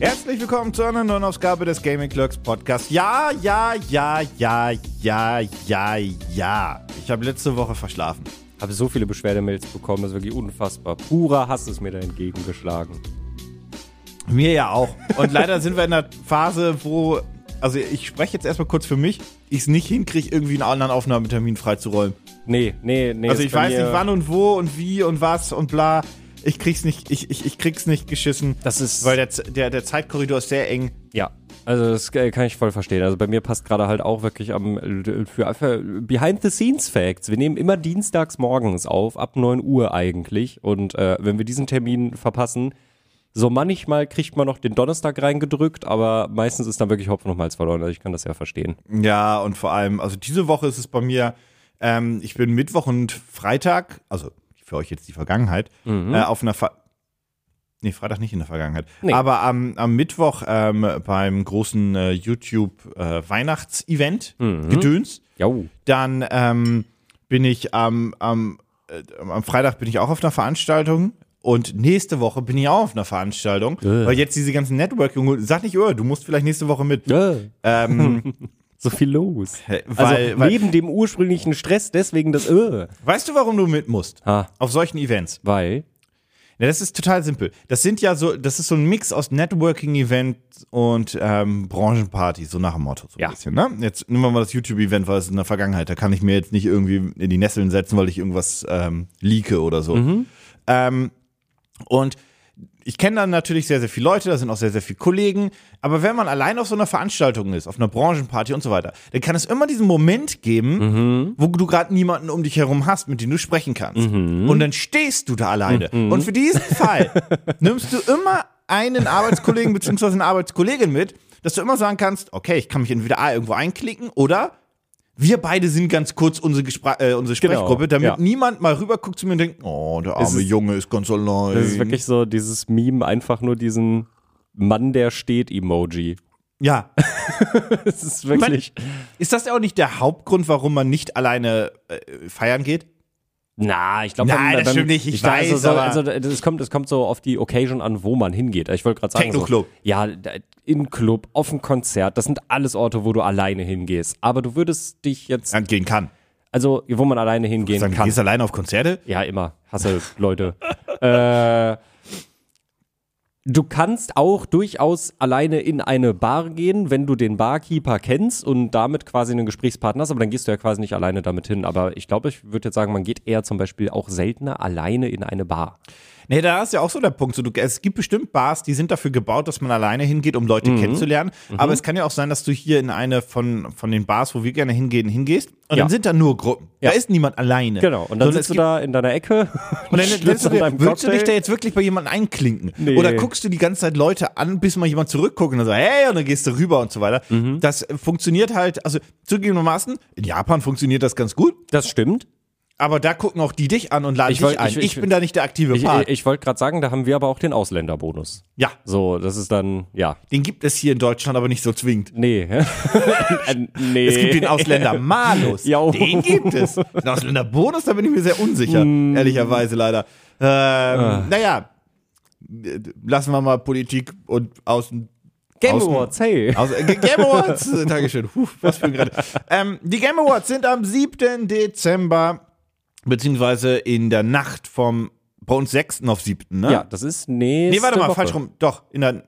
Herzlich willkommen zu einer neuen Ausgabe des Gaming Clerks Podcast. Ja, ja, ja, ja, ja, ja, ja. Ich habe letzte Woche verschlafen. Habe so viele Beschwerdemails bekommen, das ist wirklich unfassbar. Purer Hass ist mir da entgegengeschlagen. Mir ja auch. Und leider sind wir in der Phase, wo, also ich spreche jetzt erstmal kurz für mich, ich es nicht hinkriege, irgendwie einen anderen Aufnahmetermin freizuräumen. Nee, nee, nee. Also ich weiß nicht wann und wo und wie und was und bla. Ich krieg's nicht, ich, ich, ich krieg's nicht geschissen. Das ist- Weil der, der, der Zeitkorridor ist sehr eng. Ja, also das äh, kann ich voll verstehen. Also bei mir passt gerade halt auch wirklich am für, für Behind-the-Scenes-Facts. Wir nehmen immer dienstags morgens auf, ab 9 Uhr eigentlich. Und äh, wenn wir diesen Termin verpassen, so manchmal kriegt man noch den Donnerstag reingedrückt, aber meistens ist dann wirklich Hopfen und Malz verloren. Also ich kann das ja verstehen. Ja, und vor allem, also diese Woche ist es bei mir, ähm, ich bin Mittwoch und Freitag, also für euch jetzt die Vergangenheit, äh, auf einer Ver Nee, Freitag nicht in der Vergangenheit. Nee. Aber am, am Mittwoch ähm, beim großen äh, YouTube-Weihnachts-Event, Gedöns, Jo. dann ähm, bin ich am, am, äh, am Freitag bin ich auch auf einer Veranstaltung und nächste Woche bin ich auch auf einer Veranstaltung, Äh. weil jetzt diese ganzen Networking, sag nicht, oh, du musst vielleicht nächste Woche mit. Äh, Ähm, so viel los. weil, also weil, neben dem ursprünglichen Stress, deswegen das äh. weißt du, warum du mit musst? Ah, Auf solchen Events. weil. Ja, das ist total simpel. Das sind ja so, das ist so ein Mix aus Networking-Event und ähm, Branchenparty, so nach dem Motto so ein Ja. bisschen. Ne? Jetzt nehmen wir mal das YouTube-Event, weil es in der Vergangenheit, da kann ich mir jetzt nicht irgendwie in die Nesseln setzen, weil ich irgendwas ähm, leake oder so. Ähm, und ich kenne dann natürlich sehr, sehr viele Leute, da sind auch sehr, sehr viele Kollegen. Aber wenn man allein auf so einer Veranstaltung ist, auf einer Branchenparty und so weiter, dann kann es immer diesen Moment geben, wo du gerade niemanden um dich herum hast, mit dem du sprechen kannst. Und dann stehst du da alleine. Und für diesen Fall nimmst du immer einen Arbeitskollegen bzw. eine Arbeitskollegin mit, dass du immer sagen kannst, okay, ich kann mich entweder A irgendwo einklicken oder wir beide sind ganz kurz unsere, Gespr äh, unsere Genau, Sprechgruppe, damit ja. niemand mal rüberguckt zu mir und denkt, oh, der arme ist- Junge ist ganz allein. Das ist wirklich so dieses Meme, einfach nur diesen Mann, der steht Emoji. ja. Es ist wirklich. Ist das auch nicht der Hauptgrund, warum man nicht alleine äh, feiern geht? Na, ich glaube, Nein, das stimmt nicht, ich weiß, Also, so, aber- also es kommt, es kommt so auf die Occasion an, wo man hingeht. Ich wollte gerade sagen, Techno-Club. So, ja, in Club, auf ein Konzert, das sind alles Orte, wo du alleine hingehst. Aber du würdest dich jetzt, gehen kann. also wo man alleine hingehen Sagen, du kann. gehst alleine auf Konzerte? Ja, immer. Hasse Leute. äh, du kannst auch durchaus alleine in eine Bar gehen, wenn du den Barkeeper kennst und damit quasi einen Gesprächspartner hast, aber dann gehst du ja quasi nicht alleine damit hin. Aber ich glaube, ich würde jetzt sagen, man geht eher zum Beispiel auch seltener alleine in eine Bar. Nee, da ist ja auch so der Punkt. So, du, es gibt bestimmt Bars, die sind dafür gebaut, dass man alleine hingeht, um Mhm. Leute kennenzulernen. Aber es kann ja auch sein, dass du hier in eine von, von den Bars, wo wir gerne hingehen, hingehst. Und Ja. dann sind da nur Gruppen. Ja. Da ist niemand alleine. Genau. Und dann es sitzt du da in deiner Ecke Und dann willst du willst du dich da Cocktail. jetzt wirklich bei jemandem einklinken? Nee. Oder guckst du die ganze Zeit Leute an, bis mal jemand zurückguckt und dann so, hey, und dann gehst du rüber und so weiter. Mhm. Das funktioniert halt, also zugegebenermaßen, in Japan funktioniert das ganz gut, Das stimmt. Aber da gucken auch die dich an und laden Ich dich wollt- ein. ich- Ich, ich- bin da nicht der aktive Part. ich wollte gerade sagen, da haben wir aber auch den Ausländerbonus. ja, So, das ist dann, ja, den gibt es hier in Deutschland aber nicht so zwingend. nee. Äh, nee. Es gibt den Ausländer Malus. Ja. Den gibt es. Den Ausländer Bonus, da bin ich mir sehr unsicher, Mm. ehrlicherweise leider. Ähm, Ah. Naja, lassen wir mal Politik und Außen. Game Außen- Awards, hey. Aus, äh, Game Awards, Dankeschön. Puh, was für ein gerade. Ähm, die Game Awards sind am 7. Dezember, beziehungsweise in der Nacht vom, bei uns 6. auf 7. Ne? Ja, das ist nächste Nee, warte mal, Woche. falsch rum. Doch, in der,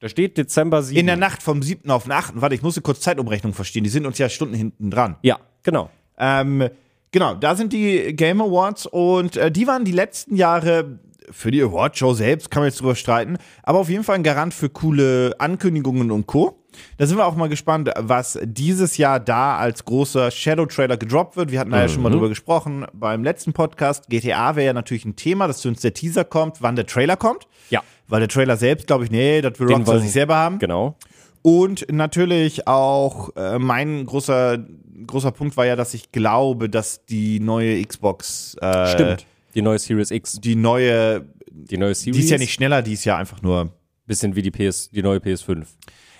Da steht Dezember 7. in der Nacht vom 7. auf den 8. Warte, ich musste kurz Zeitumrechnung verstehen. Die sind uns ja Stunden hinten dran. Ja, genau. Ähm, genau, da sind die Game Awards und äh, die waren die letzten Jahre für die Awardshow selbst, kann man jetzt drüber streiten, aber auf jeden Fall ein Garant für coole Ankündigungen und Co. Da sind wir auch mal gespannt, was dieses Jahr da als großer Shadow-Trailer gedroppt wird. Wir hatten da ja schon mal drüber gesprochen beim letzten Podcast. GTA wäre ja natürlich ein Thema, dass zu uns der Teaser kommt, wann der Trailer kommt. Ja, Weil der Trailer selbst, glaube ich, nee, das will Rockstar sich selber haben. genau. Und natürlich auch äh, mein großer, großer Punkt war ja, dass ich glaube, dass die neue Xbox, äh, Stimmt. Die neue Series X. die neue, Die neue Series. die ist ja nicht schneller, die ist ja einfach nur. Bisschen wie die PS, die neue PS5.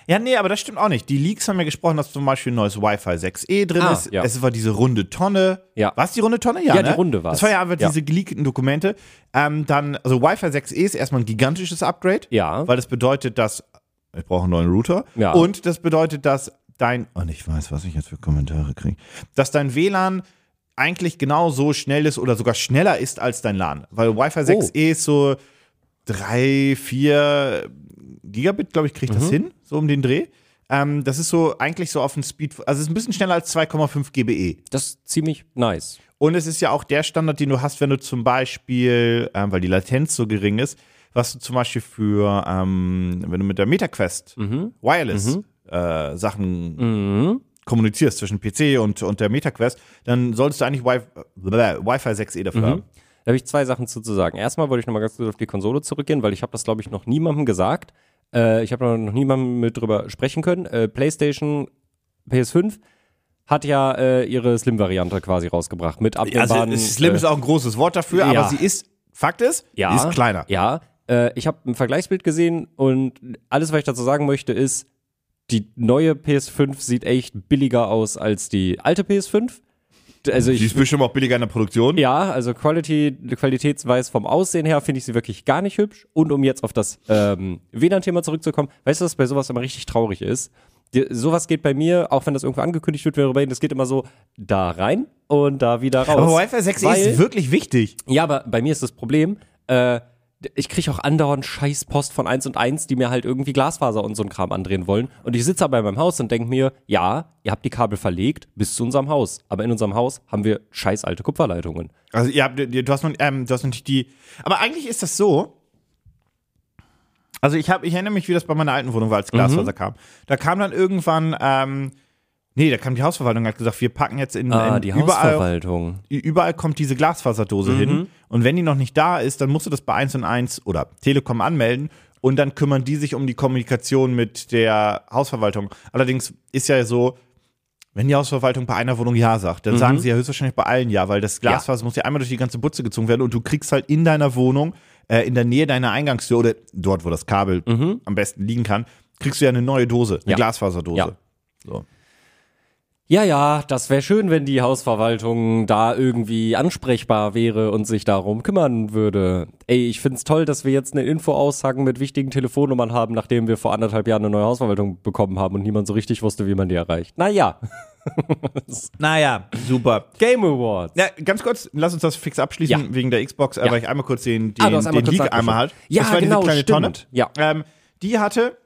Ja, nee, aber das stimmt auch nicht. Die Leaks haben ja gesprochen, dass zum Beispiel ein neues Wi-Fi 6E drin Ah, ist. ja. Es war diese runde Tonne. Ja. War es die runde Tonne? Ja, ne? die runde war's. Das war ja einfach Ja. diese geleakten Dokumente. Ähm, dann, also Wi-Fi 6E ist erstmal ein gigantisches Upgrade. Ja. Weil das bedeutet, dass ich brauche einen neuen Router. Ja. Und das bedeutet, dass dein, und ich weiß, was ich jetzt für Kommentare kriege, dass dein WLAN eigentlich genau so schnell ist oder sogar schneller ist als dein LAN. Weil Wi-Fi 6E ist so drei, vier Gigabit, glaube ich, kriegt Mhm. das hin, so um den Dreh. Ähm, das ist so eigentlich so auf den Speed, also es ist ein bisschen schneller als 2,5 GBE. Das ist ziemlich nice. Und es ist ja auch der Standard, den du hast, wenn du zum Beispiel, ähm, weil die Latenz so gering ist, was du zum Beispiel für, ähm, wenn du mit der MetaQuest Wireless Äh, Sachen kommunizierst zwischen PC und, und der MetaQuest, dann solltest du eigentlich Wi- bläh, Wi-Fi 6E dafür haben. Da habe ich zwei Sachen zu, zu sagen. Erstmal wollte ich nochmal ganz kurz auf die Konsole zurückgehen, weil ich habe das, glaube ich, noch niemandem gesagt. Äh, ich habe noch niemandem mit drüber sprechen können. Äh, PlayStation PS5 hat ja äh, ihre Slim-Variante quasi rausgebracht mit Also abnehmbaren... Slim äh, ist auch ein großes Wort dafür, ja. aber sie ist, Fakt ist, ja, die ist kleiner. Ja, äh, ich habe ein Vergleichsbild gesehen und alles, was ich dazu sagen möchte, ist, die neue PS5 sieht echt billiger aus als die alte PS5. Also Die ich, ist bestimmt auch billiger in der Produktion. ja, also Quality, qualitätsweis vom Aussehen her finde ich sie wirklich gar nicht hübsch. Und um jetzt auf das ähm, WLAN-Thema zurückzukommen, weißt du, was bei sowas immer richtig traurig ist? Die, sowas geht bei mir, auch wenn das irgendwo angekündigt wird, wäre das geht immer so da rein und da wieder raus. Aber Wi-Fi 6E Weil- ist wirklich wichtig. ja, aber bei mir ist das Problem, äh, ich kriege auch andauernd Scheißpost von 1 und 1, die mir halt irgendwie Glasfaser und so ein Kram andrehen wollen. Und ich sitze aber in meinem Haus und denke mir, ja, ihr habt die Kabel verlegt bis zu unserem Haus. Aber in unserem Haus haben wir scheiß alte Kupferleitungen. Also ja, du du hast, noch, ähm, du hast natürlich die. Aber eigentlich ist das so. Also ich habe, ich erinnere mich, wie das bei meiner alten Wohnung war, als Glasfaser Mhm. kam. Da kam dann irgendwann, ähm, nee, da kam die Hausverwaltung und hat gesagt, wir packen jetzt in, Ah, in die überall, Hausverwaltung. überall kommt diese Glasfaserdose Mhm. hin. Und wenn die noch nicht da ist, dann musst du das bei 1 und 1 oder Telekom anmelden. Und dann kümmern die sich um die Kommunikation mit der Hausverwaltung. Allerdings ist ja so, wenn die Hausverwaltung bei einer Wohnung Ja sagt, dann sagen sie ja höchstwahrscheinlich bei allen Ja, weil das Glasfaser muss ja einmal durch die ganze Butze gezogen werden und du kriegst halt in deiner Wohnung, äh, in der Nähe deiner Eingangstür oder dort, wo das Kabel am besten liegen kann, kriegst du ja eine neue Dose, eine Ja. Glasfaserdose. Ja. So. Ja, ja, das wäre schön, wenn die Hausverwaltung da irgendwie ansprechbar wäre und sich darum kümmern würde. Ey, ich find's toll, dass wir jetzt eine Info-Aussagen mit wichtigen Telefonnummern haben, nachdem wir vor anderthalb Jahren eine neue Hausverwaltung bekommen haben und niemand so richtig wusste, wie man die erreicht. Naja, Naja, super. Game Awards. Ja, ganz kurz, lass uns das fix abschließen Ja. wegen der Xbox, Ja. weil ich einmal kurz den, den, Ah, hast einmal den Leak einmal halt. Ja, das war genau, diese kleine stimmt. Tonne. Ja. Ähm, die hatte,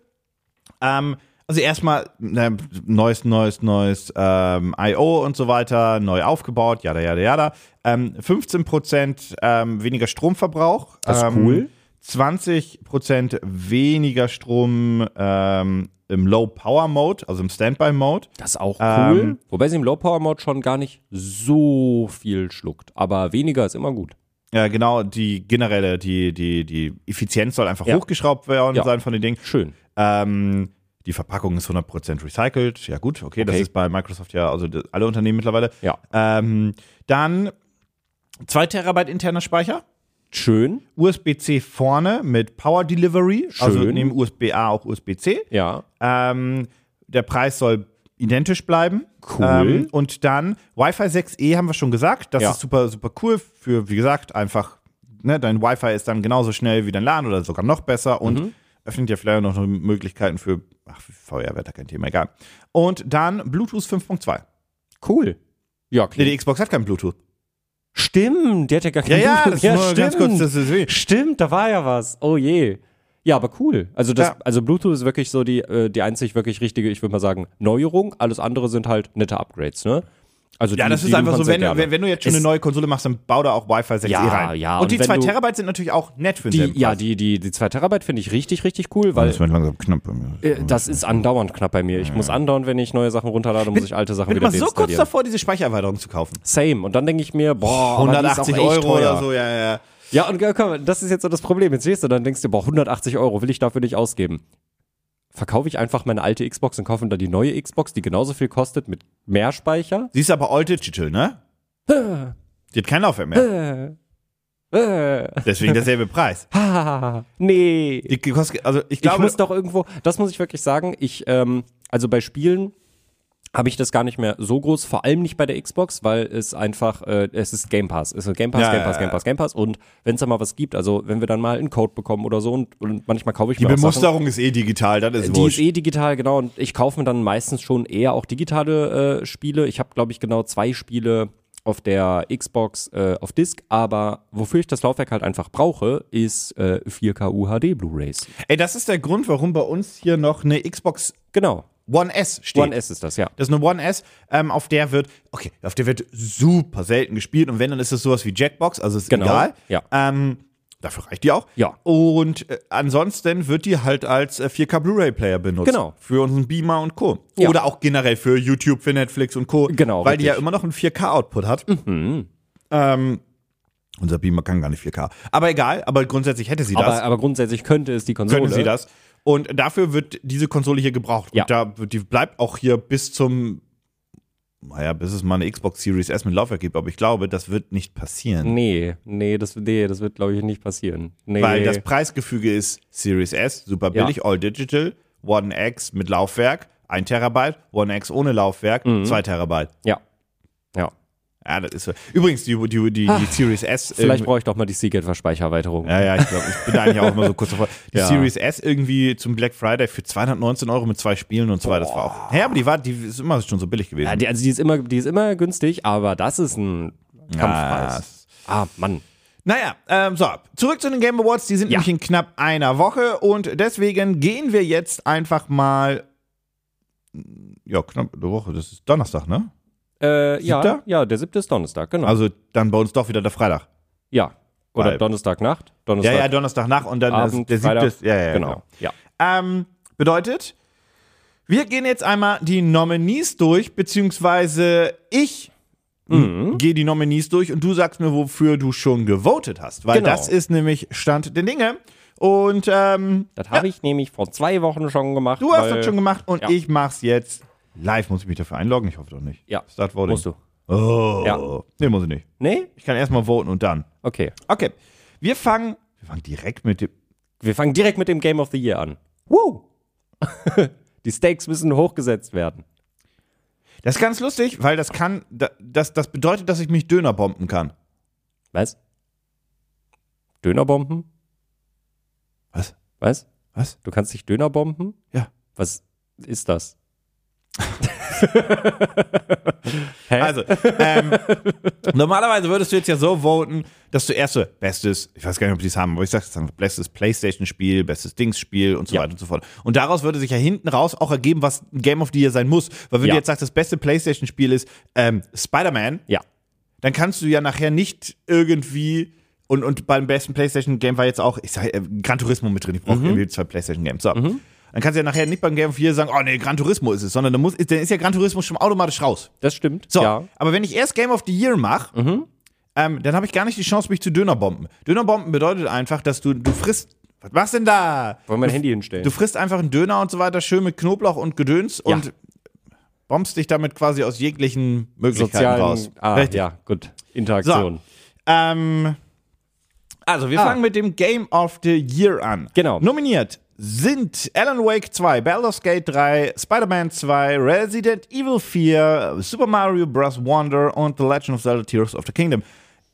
ähm, also erstmal ne, neues, neues, neues ähm, I.O. und so weiter, neu aufgebaut, jada, jada, jada. Ähm, 15% ähm, weniger Stromverbrauch. Das ist ähm, cool. 20% weniger Strom ähm, im Low-Power-Mode, also im Standby-Mode. Das ist auch cool. Ähm, Wobei sie im Low-Power-Mode schon gar nicht so viel schluckt. Aber weniger ist immer gut. Ja, genau, die generelle, die, die, die Effizienz soll einfach Ja. hochgeschraubt werden Ja. sein von den Dingen. Schön. Ähm, die Verpackung ist 100% recycelt. Ja, gut, okay, das Okay. ist bei Microsoft ja, also das- alle Unternehmen mittlerweile. Ja. Ähm, dann 2 Terabyte interner Speicher. Schön. USB-C vorne mit Power Delivery. Also Schön. neben USB-A auch USB-C. Ja. Ähm, der Preis soll identisch bleiben. Cool. Ähm, und dann Wi-Fi 6E haben wir schon gesagt. Das Ja. ist super, super cool für, wie gesagt, einfach, ne, dein Wi-Fi ist dann genauso schnell wie dein LAN oder sogar noch besser und Mhm. Öffnet ja vielleicht auch noch Möglichkeiten für, ach, VR wäre da kein Thema, egal. Und dann Bluetooth 5.2. Cool. Ja, Nee, klingt. die Xbox hat kein Bluetooth. Stimmt, der hat ja gar Ja, keinen ja, Bluetooth. das ist nur ganz kurz, das ist. Stimmt, da war ja was. Oh je. Ja, aber cool. Also das, Ja. also Bluetooth ist wirklich so die, äh, die einzig wirklich richtige, ich würde mal sagen, Neuerung. Alles andere sind halt nette Upgrades, ne? Also Ja, die- das die ist einfach so, wenn, wenn, wenn du jetzt schon Es- eine neue Konsole machst, dann bau da auch Wi-Fi 6E Ja, rein. ja, und, und die wenn 2 du- Terabyte sind natürlich auch nett für die, den ja, die, die, die 2 Terabyte finde ich richtig, richtig cool, weil wird langsam knapp bei mir. äh, das ist andauernd knapp bei mir. Ich muss andauernd, wenn ich neue Sachen runterlade, muss ich alte Sachen bin wieder immer so kurz deinstallieren. davor, diese Speichererweiterung zu kaufen. Same. Und dann denke ich mir, boah, aber die ist auch 180 echt Euro teuer. oder so, ja, ja. Ja, und ja, komm, das ist jetzt so das Problem. Jetzt stehst du da und denkst dir, boah, 180 Euro will ich dafür nicht ausgeben. Verkaufe ich einfach meine alte Xbox und kaufe dann die neue Xbox, die genauso viel kostet, mit mehr Speicher? Sie ist aber all digital, ne? Die hat kein Laufwerk mehr. Deswegen derselbe Preis. nee. Die kostet, also ich Ich glaube, muss doch irgendwo, das muss ich wirklich sagen, ich, ähm, also bei Spielen habe ich das gar nicht mehr so groß, vor allem nicht bei der Xbox, weil es einfach, äh, es ist Game Pass. Es ist Game Pass, Ja, Game Pass, ja. Game Pass, Game Pass. Und wenn es da mal was gibt, also wenn wir dann mal einen Code bekommen oder so und, und manchmal kaufe ich die mir Sachen, Bemusterung ist eh digital, das ist die wurscht. ist eh digital, genau. Und ich kaufe mir dann meistens schon eher auch digitale äh, Spiele. Ich habe, glaube ich, genau zwei Spiele auf der Xbox äh, auf Disc, aber wofür ich das Laufwerk halt einfach brauche, ist äh, 4K UHD Blu-rays. Ey, das ist der Grund, warum bei uns hier noch eine Xbox Genau. One S steht. One S ist das, ja. Das ist eine One S, ähm, auf der wird, okay, auf der wird super selten gespielt und wenn, dann ist es sowas wie Jackbox, also ist Genau, egal. ja. Ähm, dafür reicht die auch. Ja. Und äh, ansonsten wird die halt als äh, 4K Blu-ray-Player benutzt. Genau. Für unseren Beamer und Co. Ja. Oder auch generell für YouTube, für Netflix und Co. Genau, Weil die ja richtig. immer noch einen 4K-Output hat. Ähm, unser Beamer kann gar nicht 4K. Aber egal, aber grundsätzlich hätte sie das. Aber, aber grundsätzlich könnte es die Konsole. könnte sie das. Und dafür wird diese Konsole hier gebraucht. Ja. Und da die bleibt auch hier bis zum, naja, bis es mal eine Xbox Series S mit Laufwerk gibt. Aber ich glaube, das wird nicht passieren. Nee, nee, das, nee, das wird, glaube ich, nicht passieren. Nee. Weil das Preisgefüge ist Series S, super Ja. billig, all digital, One X mit Laufwerk, 1 Terabyte, One X ohne Laufwerk, Mhm. 2 Terabyte. Ja. Ja. Ja, das ist. Übrigens, die, die, die, die Series S. Vielleicht ähm, brauche ich doch mal die Seagate-Speichererweiterung. Ja, ja, ich glaube, ich bin da eigentlich auch immer so kurz davor. Die Ja. Series S irgendwie zum Black Friday für 219 Euro mit zwei Spielen und so weiter. Das war auch. Ja, aber die war, die ist immer schon so billig gewesen. Ja, die, also die ist immer, die ist immer günstig, aber das ist ein Kampfpreis. Ah, Mann. Naja, ähm, so, zurück zu den Game Awards. Die sind Ja. nämlich in knapp einer Woche und deswegen gehen wir jetzt einfach mal. Ja, knapp eine Woche, das ist Donnerstag, ne? Äh, ja, ja, der siebte ist Donnerstag, genau. Also dann bei uns doch wieder der Freitag. ja. Oder Weil- Donnerstagnacht. Ja, Donnerstag ja, Donnerstag nach und dann Abend, ist der siebte. Ja, ja, genau. genau. Ja. Ähm, bedeutet, wir gehen jetzt einmal die Nominees durch, beziehungsweise ich Mhm. gehe die Nominees durch und du sagst mir, wofür du schon gewotet hast. Weil Genau. das ist nämlich Stand der Dinge. Und ähm, Das habe ich nämlich vor zwei Wochen schon gemacht. du hast das schon gemacht und Ja. ich mach's jetzt live. Muss ich mich dafür einloggen? Ich hoffe doch nicht. Ja, Start Voting. musst du. Oh. Ja. Nee, muss ich nicht. Nee? Ich kann erstmal voten und dann. Okay. Okay. Wir fangen, wir fangen direkt mit dem. Wir fangen direkt mit dem Game of the Year an. Woo! Die Stakes müssen hochgesetzt werden. Das ist ganz lustig, weil das kann, da- das, das bedeutet, dass ich mich Döner bomben kann. Was? Dönerbomben? Was? Was? Was? Du kannst dich Dönerbomben? Ja. Was ist das? Also, ähm, normalerweise würdest du jetzt ja so voten, dass du erst so bestes, ich weiß gar nicht, ob die es haben, aber ich sag jetzt einfach, bestes Playstation-Spiel, bestes Dings-Spiel und so Ja. weiter und so fort. Und daraus würde sich ja hinten raus auch ergeben, was ein Game of the Year sein muss. Weil wenn Ja. du jetzt sagst, das beste Playstation-Spiel ist ähm, Spider-Man, ja. dann kannst du ja nachher nicht irgendwie und, und beim besten PlayStation-Game war jetzt auch, ich sag, äh, Gran Turismo mit drin, ich Mhm. brauche irgendwie zwei PlayStation-Games. So. Dann kannst du ja nachher nicht beim Game of the Year sagen, oh nee, Gran Turismo ist es, sondern dann, muss, dann ist ja Gran Turismo schon automatisch raus. Das stimmt. So, Ja. aber wenn ich erst Game of the Year mache, ähm, dann habe ich gar nicht die Chance, mich zu Dönerbomben. Dönerbomben bedeutet einfach, dass du, du frisst, was machst denn da? Wollen wir mein Handy hinstellen? Du frisst einfach einen Döner und so weiter, schön mit Knoblauch und Gedöns Ja. und bombst dich damit quasi aus jeglichen Möglichkeiten Sozialen. raus. Ah, Richtig. ja, gut. Interaktion. Ähm, also, wir Ah. fangen mit dem Game of the Year an. Genau. Nominiert sind Alan Wake 2, Baldur's Gate 3, Spider-Man 2, Resident Evil 4, Super Mario Bros. Wonder und The Legend of Zelda Tears of the Kingdom.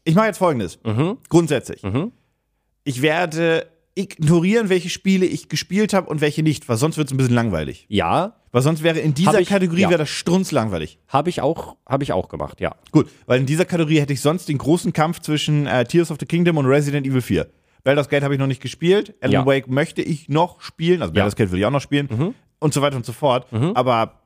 Ich mache jetzt folgendes. Mhm. Grundsätzlich. Ich werde ignorieren, welche Spiele ich gespielt habe und welche nicht, weil sonst wird es ein bisschen langweilig. Ja, Weil sonst wäre in dieser ich- Kategorie ja. wäre das strunzlangweilig. habe ich auch, habe ich auch gemacht, ja. Gut, weil in dieser Kategorie hätte ich sonst den großen Kampf zwischen äh, Tears of the Kingdom und Resident Evil 4. Baldur's Gate habe ich noch nicht gespielt. Alan Ja. Wake möchte ich noch spielen. Also Baldur's Gate will ich auch noch spielen. Und so weiter und so fort. Aber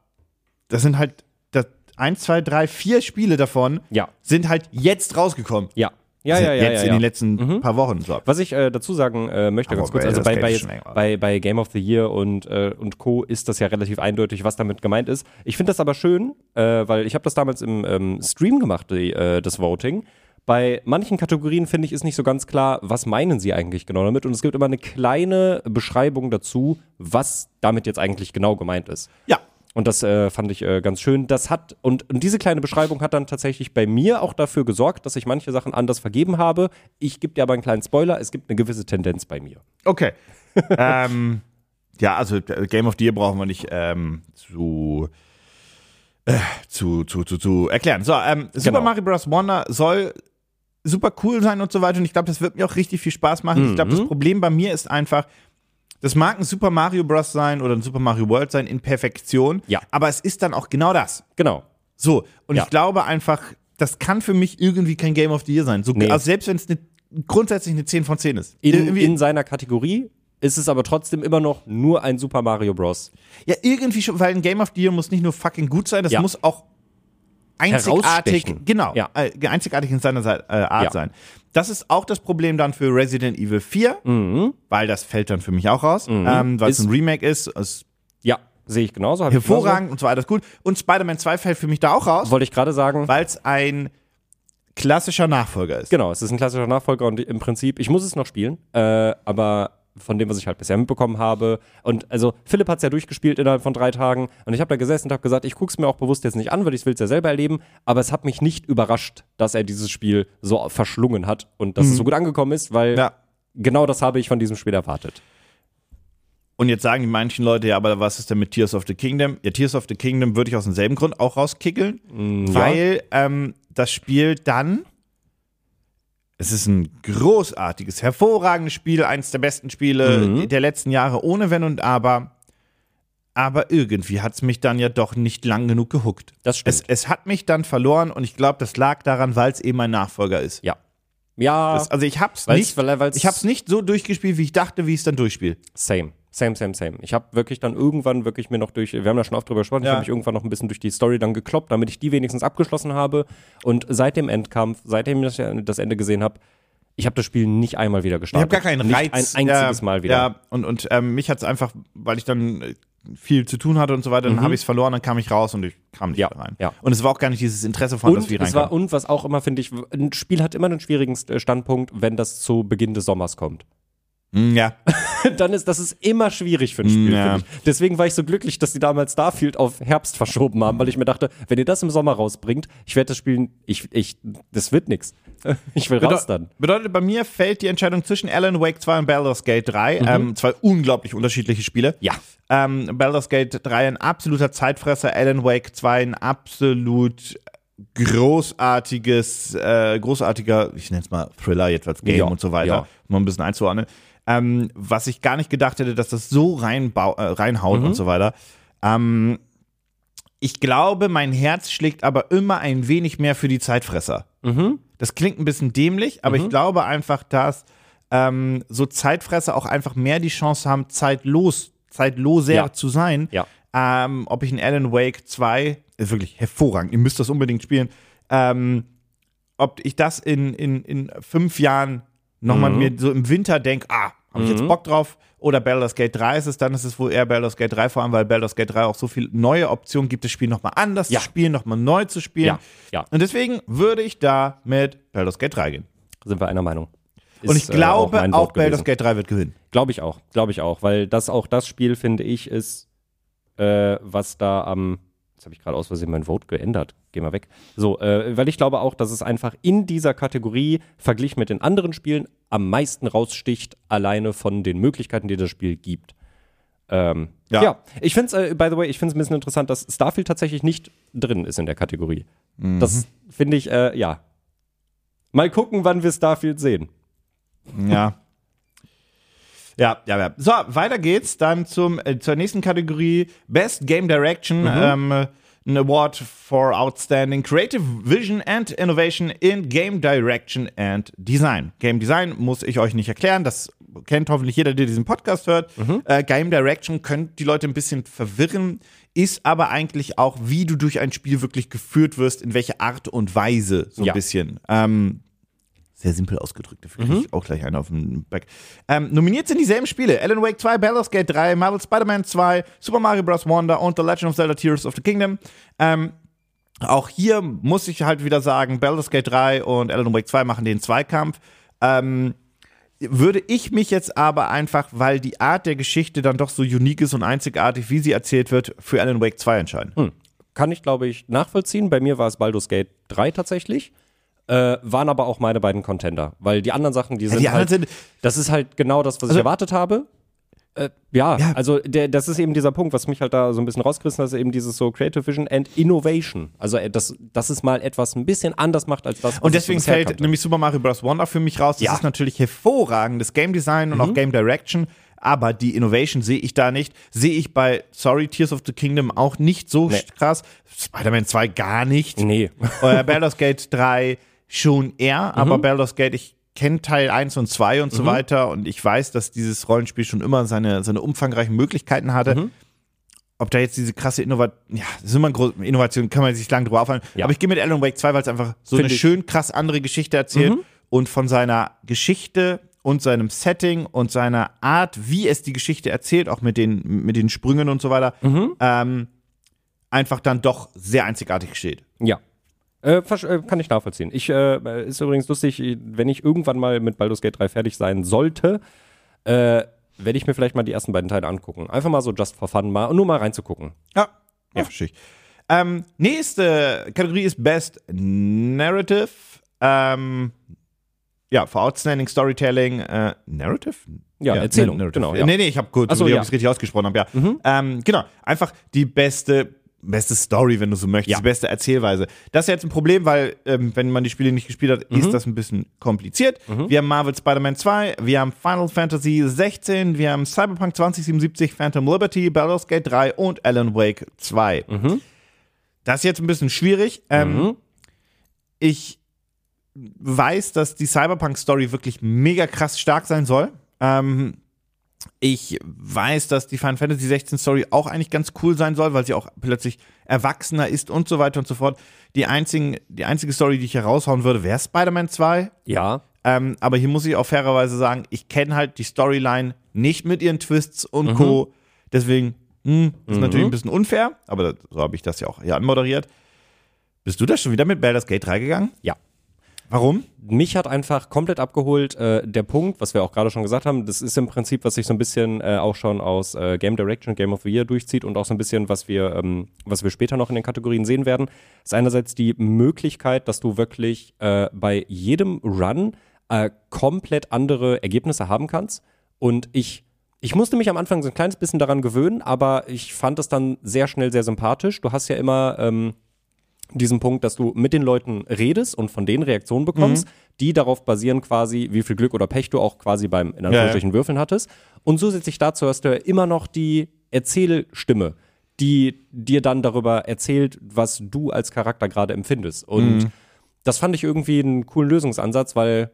das sind halt das, eins, zwei, drei, vier Spiele davon Ja. sind halt jetzt rausgekommen. Ja. Ja, Also ja, ja. jetzt ja, in ja. den letzten paar Wochen. So. Was ich äh, dazu sagen äh, möchte, Aber ganz kurz, also bei, bei, länger. bei, bei Game of the Year und, äh, und Co. ist das ja relativ eindeutig, was damit gemeint ist. Ich finde das aber schön, äh, weil ich habe das damals im ähm, Stream gemacht, die, äh, das Voting. Bei manchen Kategorien finde ich ist nicht so ganz klar, was meinen sie eigentlich genau damit. Und es gibt immer eine kleine Beschreibung dazu, was damit jetzt eigentlich genau gemeint ist. Ja. Und das äh, fand ich äh, ganz schön. Das hat, und, und diese kleine Beschreibung hat dann tatsächlich bei mir auch dafür gesorgt, dass ich manche Sachen anders vergeben habe. Ich gebe dir aber einen kleinen Spoiler, es gibt eine gewisse Tendenz bei mir. Okay. ähm, ja, also äh, Game of the Year brauchen wir nicht ähm, zu, äh, zu, zu, zu, zu erklären. So, ähm, Super Genau. Mario Bros. Wonder soll super cool sein und so weiter. Und ich glaube, das wird mir auch richtig viel Spaß machen. Ich glaube, das Problem bei mir ist einfach, das mag ein Super Mario Bros. sein oder ein Super Mario World sein in Perfektion. Ja. Aber es ist dann auch genau das. Genau. So, und Ja. ich glaube einfach, das kann für mich irgendwie kein Game of the Year sein. So, Nee. Also selbst wenn es eine, grundsätzlich eine 10 von 10 ist. In, irgendwie, in seiner Kategorie ist es aber trotzdem immer noch nur ein Super Mario Bros. ja, irgendwie schon, weil ein Game of the Year muss nicht nur fucking gut sein, das Ja. muss auch einzigartig, genau, Ja. äh, einzigartig in seiner Sei- äh, Art Ja. sein. Das ist auch das Problem dann für Resident Evil 4, weil das fällt dann für mich auch raus, ähm, weil es Mhm. Ein Remake ist, ist Ja, sehe ich genauso. hervorragend und so ist gut. Und Spider-Man 2 fällt für mich da auch raus, Genauso. Wollte ich gerade sagen. weil es ein klassischer Nachfolger ist. Genau, es ist ein klassischer Nachfolger und im Prinzip, ich muss es noch spielen, äh, aber von dem, was ich halt bisher mitbekommen habe. Und also Philipp hat es ja durchgespielt innerhalb von drei Tagen und ich habe da gesessen und habe gesagt, ich gucke es mir auch bewusst jetzt nicht an, weil ich will es ja selber erleben. Aber es hat mich nicht überrascht, dass er dieses Spiel so verschlungen hat und dass es so gut angekommen ist, weil Ja. genau das habe ich von diesem Spiel erwartet. Und jetzt sagen die manchen Leute, ja, aber was ist denn mit Tears of the Kingdom? Ja, Tears of the Kingdom würde ich aus demselben Grund auch rauskickeln, weil ähm, das Spiel dann, es ist ein großartiges, hervorragendes Spiel, eines der besten Spiele der letzten Jahre, ohne Wenn und Aber. Aber irgendwie hat es mich dann ja doch nicht lang genug gehuckt. Das stimmt. Es, es hat mich dann verloren und ich glaube, das lag daran, weil es eben ein Nachfolger ist. Ja. Ja, Das, also ich hab's Weil's- nicht, weil's- ich hab's nicht so durchgespielt, wie ich dachte, wie ich es dann durchspiele. Same. Same, same, same. Ich habe wirklich dann irgendwann wirklich mir noch durch, wir haben da schon oft drüber gesprochen, ich Ja. habe mich irgendwann noch ein bisschen durch die Story dann gekloppt, damit ich die wenigstens abgeschlossen habe. Und seit dem Endkampf, seitdem ich das Ende gesehen habe, ich habe das Spiel nicht einmal wieder Ich gestartet. habe gar keinen nicht Reiz. Ein einziges ja, Mal wieder. Ja, und, und ähm, mich hat es einfach, weil ich dann äh, viel zu tun hatte und so weiter, dann habe ich es verloren, dann kam ich raus und ich kam nicht Mhm. Ja, mehr rein. ja. Und es war auch gar nicht dieses Interesse von, dass wir war, reinkommen. und was auch immer, finde ich, ein Spiel hat immer einen schwierigen äh, Standpunkt, wenn das zu Beginn des Sommers kommt. Mm, Ja, dann ist das ist immer schwierig für ein Spiel. Ja. finde Ich. Deswegen war ich so glücklich, dass die damals Starfield auf Herbst verschoben haben, weil ich mir dachte, wenn ihr das im Sommer rausbringt, ich werde das spielen, ich, ich, das wird nix. Ich will raus dann. bedeutet, bei mir fällt die Entscheidung zwischen Alan Wake 2 und Baldur's Gate 3. Ähm, zwei unglaublich unterschiedliche Spiele. Mhm. Ja. Ähm, Baldur's Gate 3 ein absoluter Zeitfresser, Alan Wake 2 ein absolut großartiges, äh, großartiger, ich nenne es mal Thriller, jetzt als Game Ja, und so weiter, ja. um ein bisschen einzuordnen. Ähm, was ich gar nicht gedacht hätte, dass das so reinbau äh, reinhaut Mhm. und so weiter. Ähm, ich glaube, mein Herz schlägt aber immer ein wenig mehr für die Zeitfresser. Mhm. Das klingt ein bisschen dämlich, aber ich glaube einfach, dass ähm, so Zeitfresser auch einfach mehr die Chance haben, zeitlos, zeitloser Ja. zu sein. Ja. Ähm, ob ich in Alan Wake 2, ist wirklich hervorragend, ihr müsst das unbedingt spielen, ähm, ob ich das in, in, in fünf Jahren nochmal Mhm. mir so im Winter denke, ah, habe ich jetzt Bock drauf, oder Baldur's Gate 3 ist es, dann ist es wohl eher Baldur's Gate 3, vor allem weil Baldur's Gate 3 auch so viele neue Optionen gibt, das Spiel nochmal anders Ja. zu spielen, nochmal neu zu spielen. Ja, ja. Und deswegen würde ich da mit Baldur's Gate 3 gehen. Sind wir einer Meinung. Und ich Ist, äh, glaube, mein auch, Vote Baldur's. Gate 3 wird gewinnen. Glaube ich auch, glaube ich auch, weil das auch das Spiel, finde ich, ist, äh, was da am, jetzt habe ich gerade aus Versehen mein Vote geändert, geh mal weg. So, äh, weil ich glaube auch, dass es einfach in dieser Kategorie verglichen mit den anderen Spielen am meisten raussticht, alleine von den Möglichkeiten, die das Spiel gibt. Ähm, Ja. ja. ich finde es, äh, by the way, ich finde es ein bisschen interessant, dass Starfield tatsächlich nicht drin ist in der Kategorie. Das finde ich, äh, ja. Mal gucken, wann wir Starfield sehen. Ja. Ja, ja, ja. So, weiter geht's dann zum, äh, zur nächsten Kategorie. Best Game Direction. Ähm, äh, ein Award for Outstanding Creative Vision and Innovation in Game Direction and Design. Game Design muss ich euch nicht erklären. Das kennt hoffentlich jeder, der diesen Podcast hört. Äh, Game Direction könnte die Leute ein bisschen verwirren, ist aber eigentlich auch, wie du durch ein Spiel wirklich geführt wirst, in welche Art und Weise, so ein Ja. bisschen. Ähm, sehr simpel ausgedrückt, dafür kriege ich auch gleich einen auf den Back. Ähm, nominiert sind dieselben Spiele: Alan Wake 2, Baldur's Gate 3, Marvel Spider-Man 2, Super Mario Bros. Wonder und The Legend of Zelda Tears of the Kingdom. Ähm, auch hier muss ich halt wieder sagen, Baldur's Gate 3 und Alan Wake 2 machen den Zweikampf. Ähm, würde ich mich jetzt aber einfach, weil die Art der Geschichte dann doch so unique ist und einzigartig, wie sie erzählt wird, für Alan Wake 2 entscheiden. Hm. Kann ich, glaube ich, nachvollziehen. Bei mir war es Baldur's Gate 3 tatsächlich. Äh, waren aber auch meine beiden Contender. Weil die anderen Sachen, die sind. die halt, sind- das ist halt genau das, was ich Also- erwartet habe. Äh, ja, Ja. also der, das ist eben dieser Punkt, was mich halt da so ein bisschen rausgerissen hat, ist eben dieses so Creative Vision and Innovation. Also äh, das, das ist mal etwas ein bisschen anders macht als das, was Und ich deswegen fällt kannte. nämlich Super Mario Bros. Wonder für mich raus. Das Ja. Mhm. ist natürlich hervorragendes Game Design und auch Game Direction. Aber die Innovation sehe ich da nicht. Sehe ich bei Sorry, Tears of the Kingdom auch nicht so Nee. krass. Spider-Man 2 gar nicht. Nee. Äh, Baldur's Gate 3 schon eher, aber Mhm. Baldur's Gate, ich kenne Teil 1 und 2 und so weiter und ich weiß, dass dieses Rollenspiel schon immer seine, seine umfangreichen Möglichkeiten hatte. Mhm. Ob da jetzt diese krasse Innovation, ja, das ist immer eine große Innovation, kann man sich lange drüber aufhalten. Ja. Aber ich gehe mit Alan Wake 2, weil es einfach so Find eine ich. schön krass andere Geschichte erzählt Mhm. und von seiner Geschichte und seinem Setting und seiner Art, wie es die Geschichte erzählt, auch mit den, mit den Sprüngen und so weiter, Mhm. ähm, einfach dann doch sehr einzigartig steht. Ja. Äh, äh, kann ich nachvollziehen. Ich, äh, ist übrigens lustig, wenn ich irgendwann mal mit Baldur's Gate 3 fertig sein sollte, äh, werde ich mir vielleicht mal die ersten beiden Teile angucken. Einfach mal so just for fun, mal, nur mal reinzugucken. Ja, ja, verstehe ich. Ähm, nächste Kategorie ist Best Narrative. Ähm, ja, für Outstanding Storytelling. Äh, Narrative? Ja, Erzählung, Narrative. genau, ja. Nee, nee, ich habe kurz, so, ja. ob ich es richtig ausgesprochen habe, ja. Ähm, genau, einfach die beste, beste Story, wenn du so möchtest, Ja. die beste Erzählweise. Das ist jetzt ein Problem, weil, ähm, wenn man die Spiele nicht gespielt hat, ist das ein bisschen kompliziert. Wir haben Marvel Spider-Man 2, wir haben Final Fantasy 16, wir haben Cyberpunk 2077, Phantom Liberty, Baldur's Gate 3 und Alan Wake 2. Das ist jetzt ein bisschen schwierig. Ähm, ich weiß, dass die Cyberpunk-Story wirklich mega krass stark sein soll. Ähm, ich weiß, dass die Final Fantasy 16 Story auch eigentlich ganz cool sein soll, weil sie auch plötzlich erwachsener ist und so weiter und so fort. Die, einzigen, die einzige Story, die ich hier raushauen würde, wäre Spider-Man 2. Ja. Ähm, aber hier muss ich auch fairerweise sagen, ich kenne halt die Storyline nicht mit ihren Twists und Co. Deswegen hm, ist natürlich ein bisschen unfair, aber so habe ich das ja auch hier anmoderiert. Bist du da schon wieder mit Baldur's Gate 3 gegangen? Ja. Warum? mich hat einfach komplett abgeholt äh, der Punkt, was wir auch gerade schon gesagt haben, das ist im Prinzip, was sich so ein bisschen äh, auch schon aus äh, Game Direction, Game of the Year durchzieht und auch so ein bisschen, was wir, ähm, was wir später noch in den Kategorien sehen werden, ist einerseits die Möglichkeit, dass du wirklich äh, bei jedem Run äh, komplett andere Ergebnisse haben kannst. Und ich ich musste mich am Anfang so ein kleines bisschen daran gewöhnen, aber ich fand es dann sehr schnell sehr sympathisch. Du hast ja immer ähm, diesen Punkt, dass du mit den Leuten redest und von denen Reaktionen bekommst, die darauf basieren quasi, wie viel Glück oder Pech du auch quasi beim, in Anführungsstrichen, Würfeln hattest. Und zusätzlich dazu hast du ja immer noch die Erzählstimme, die dir dann darüber erzählt, was du als Charakter gerade empfindest. Und das fand ich irgendwie einen coolen Lösungsansatz, weil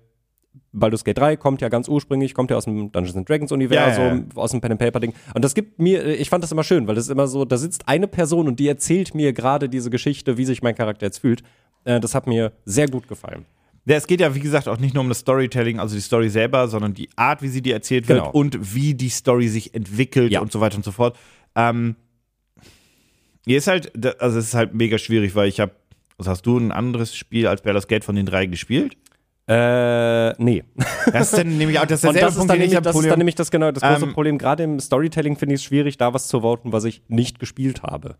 Baldur's Gate 3 kommt ja ganz ursprünglich, kommt ja aus dem Dungeons and Dragons Universum, Ja, ja, aus dem Pen and Paper Ding. Und das gibt mir, ich fand das immer schön, weil das ist immer so, da sitzt eine Person und die erzählt mir gerade diese Geschichte, wie sich mein Charakter jetzt fühlt. Äh, das hat mir sehr gut gefallen. Ja, es geht ja, wie gesagt, auch nicht nur um das Storytelling, also die Story selber, sondern die Art, wie sie dir erzählt wird Genau. und wie die Story sich entwickelt Ja. und so weiter und so fort. Ähm, hier ist halt, also es ist halt mega schwierig, weil ich habe, was hast du ein anderes Spiel als Baldur's Gate von den drei gespielt? Äh, nee. Das ist dann nämlich auch das ist Und das ist, dann nämlich, das ist dann nämlich das genau das große Ähm, Problem. Gerade im Storytelling finde ich es schwierig, da was zu voten, was ich nicht gespielt habe.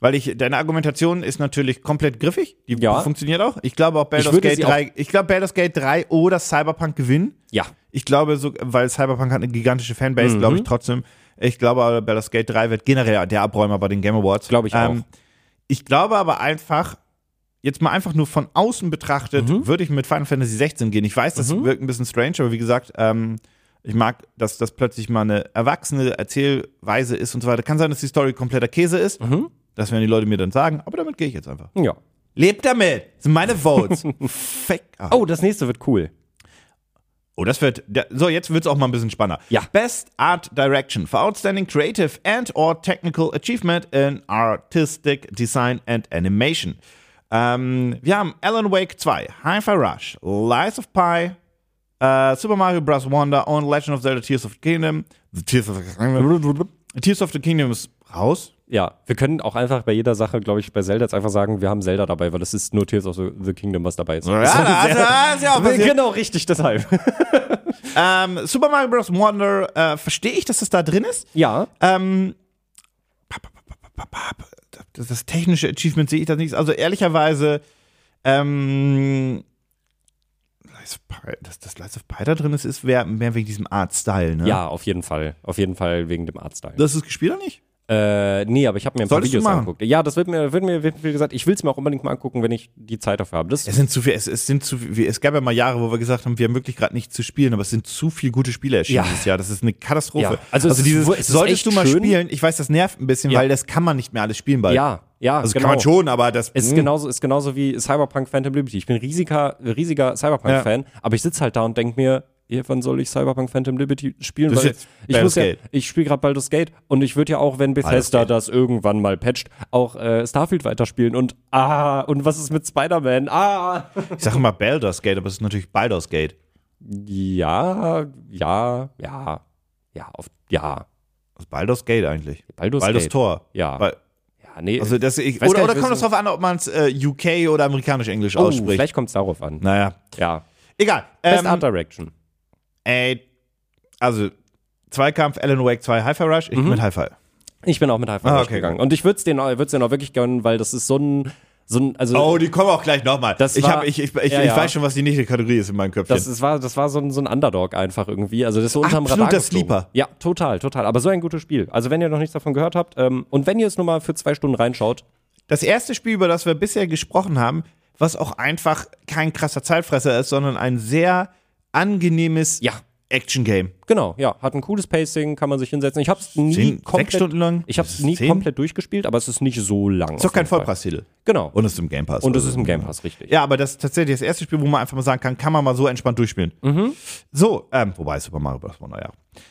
Weil ich, deine Argumentation ist natürlich komplett griffig. Die Ja. funktioniert auch. Ich glaube auch Baldur's Gate sie 3, ich glaube Baldur's Gate 3 oder Cyberpunk gewinnen. Ja. Ich glaube, so, weil Cyberpunk hat eine gigantische Fanbase, Mhm. glaube ich trotzdem. Ich glaube, aber Baldur's Gate 3 wird generell der Abräumer bei den Game Awards. Glaube ich auch. Ich glaube aber einfach, jetzt mal einfach nur von außen betrachtet, Mhm. würde ich mit Final Fantasy 16 gehen. Ich weiß, das wirkt ein bisschen strange, aber wie gesagt, ähm, ich mag, dass das plötzlich mal eine erwachsene Erzählweise ist und so weiter. Kann sein, dass die Story kompletter Käse ist. Mhm. Das werden die Leute mir dann sagen, aber damit gehe ich jetzt einfach. Ja. Lebt damit! Das sind meine Votes. Fick. Ah. Oh, das nächste wird cool. Oh, das wird. So, jetzt wird's auch mal ein bisschen spannender. Ja. Best Art Direction for Outstanding Creative and or Technical Achievement in Artistic Design and Animation. Ähm, wir haben Alan Wake 2, Hi-Fi Rush, Lies of Pi, äh, Super Mario Bros. Wonder und Legend of Zelda Tears of the Kingdom. The Tears of the Kingdom. Tears of the Kingdom ist raus. Ja, wir können auch einfach bei jeder Sache, glaube ich, bei Zelda jetzt einfach sagen, wir haben Zelda dabei, weil das ist nur Tears of the Kingdom, was dabei ist. Ja, Das ist da- sehr- da ist ja auch passiert. Genau, richtig, deshalb. ähm, Super Mario Bros. Wonder, äh, verstehe ich, dass das da drin ist. Ja. Ähm, das, das technische Achievement sehe ich da nicht. Also ehrlicherweise, ähm, Lies of Pi- dass das Lies of Pi da drin ist, ist mehr, mehr wegen diesem Art-Style, ne? Ja, auf jeden Fall. Auf jeden Fall wegen dem Artstyle. Das ist gespielt oder nicht? Äh, nee, aber ich habe mir ein paar Solltest du Videos angeguckt. Ja, das wird mir, wird mir, wird mir gesagt, ich will es mir auch unbedingt mal angucken, wenn ich die Zeit dafür habe. Das Es sind zu viel, es, es sind zu viel, es gab ja mal Jahre, wo wir gesagt haben, wir haben wirklich gerade nichts zu spielen, aber es sind zu viele gute Spiele erschienen Ja. dieses Jahr. Das ist eine Katastrophe. Ja. Also ist- dieses, es ist solltest du mal schön. spielen, ich weiß, das nervt ein bisschen, Ja. weil das kann man nicht mehr alles spielen bald. ja, ja, Also genau. kann man schon, aber das Es ist mh. genauso, ist genauso wie Cyberpunk Phantom Liberty. Ich bin riesiger, riesiger Cyberpunk-Fan, aber ich sitze halt da und denke mir, wann soll ich Cyberpunk Phantom Liberty spielen? Weil ich muss ja, ich spiele gerade Baldur's Gate und ich würde ja auch, wenn Bethesda das irgendwann mal patcht, auch äh, Starfield weiterspielen und ah, und was ist mit Spider-Man? Ah! Ich sage immer Baldur's Gate, aber es ist natürlich Baldur's Gate. Ja, ja, ja, ja, auf, ja. Das ist Baldur's Gate eigentlich. Baldur's, Baldur's Gate. Tor. Ja. Weil, Ja, nee. also das, ich, oder oder kommt es drauf an, ob man es äh, UK oder amerikanisch-englisch oh, ausspricht? vielleicht kommt es darauf an. Naja, Ja. egal. Best Ähm, Art Direction. Ey, also Zweikampf, Alan Wake 2, Hi-Fi Rush, ich bin mit Hi-Fi. Ich bin auch mit Hi-Fi Ah, Rush okay, gegangen. Und ich würde es denen, würd's denen auch wirklich gönnen, weil das ist so ein, so ein, also. Oh, die kommen auch gleich nochmal. Das Ich, war- ich, ich, ich, Ja, ich weiß schon, was die nächste Kategorie ist in meinem Köpfchen. Das, ist, war, das war so ein, so ein Underdog einfach irgendwie. Also das ist so unterm Absoluter Radar geflogen. Sleeper. Ja, total, total. Aber so ein gutes Spiel. Also wenn ihr noch nichts davon gehört habt ähm, und wenn ihr es nur mal für zwei Stunden reinschaut, das erste Spiel, über das wir bisher gesprochen haben, was auch einfach kein krasser Zeitfresser ist, sondern ein sehr angenehmes ja, Action-Game. genau, ja, hat ein cooles Pacing, kann man sich hinsetzen. Ich habe es nie Zehn, komplett, sechs Stunden lang? ich habe es Ist es nie zehn? komplett durchgespielt, aber es ist nicht so lang. Ist doch kein Vollpreistitel. Genau. Und es ist im Game Pass. Und es Also, ist im Game Pass, richtig. Ja, aber das ist tatsächlich das erste Spiel, wo man einfach mal sagen kann, kann man mal so entspannt durchspielen. Mhm. So, ähm, wobei Super Mario Bros. Wonder, ja.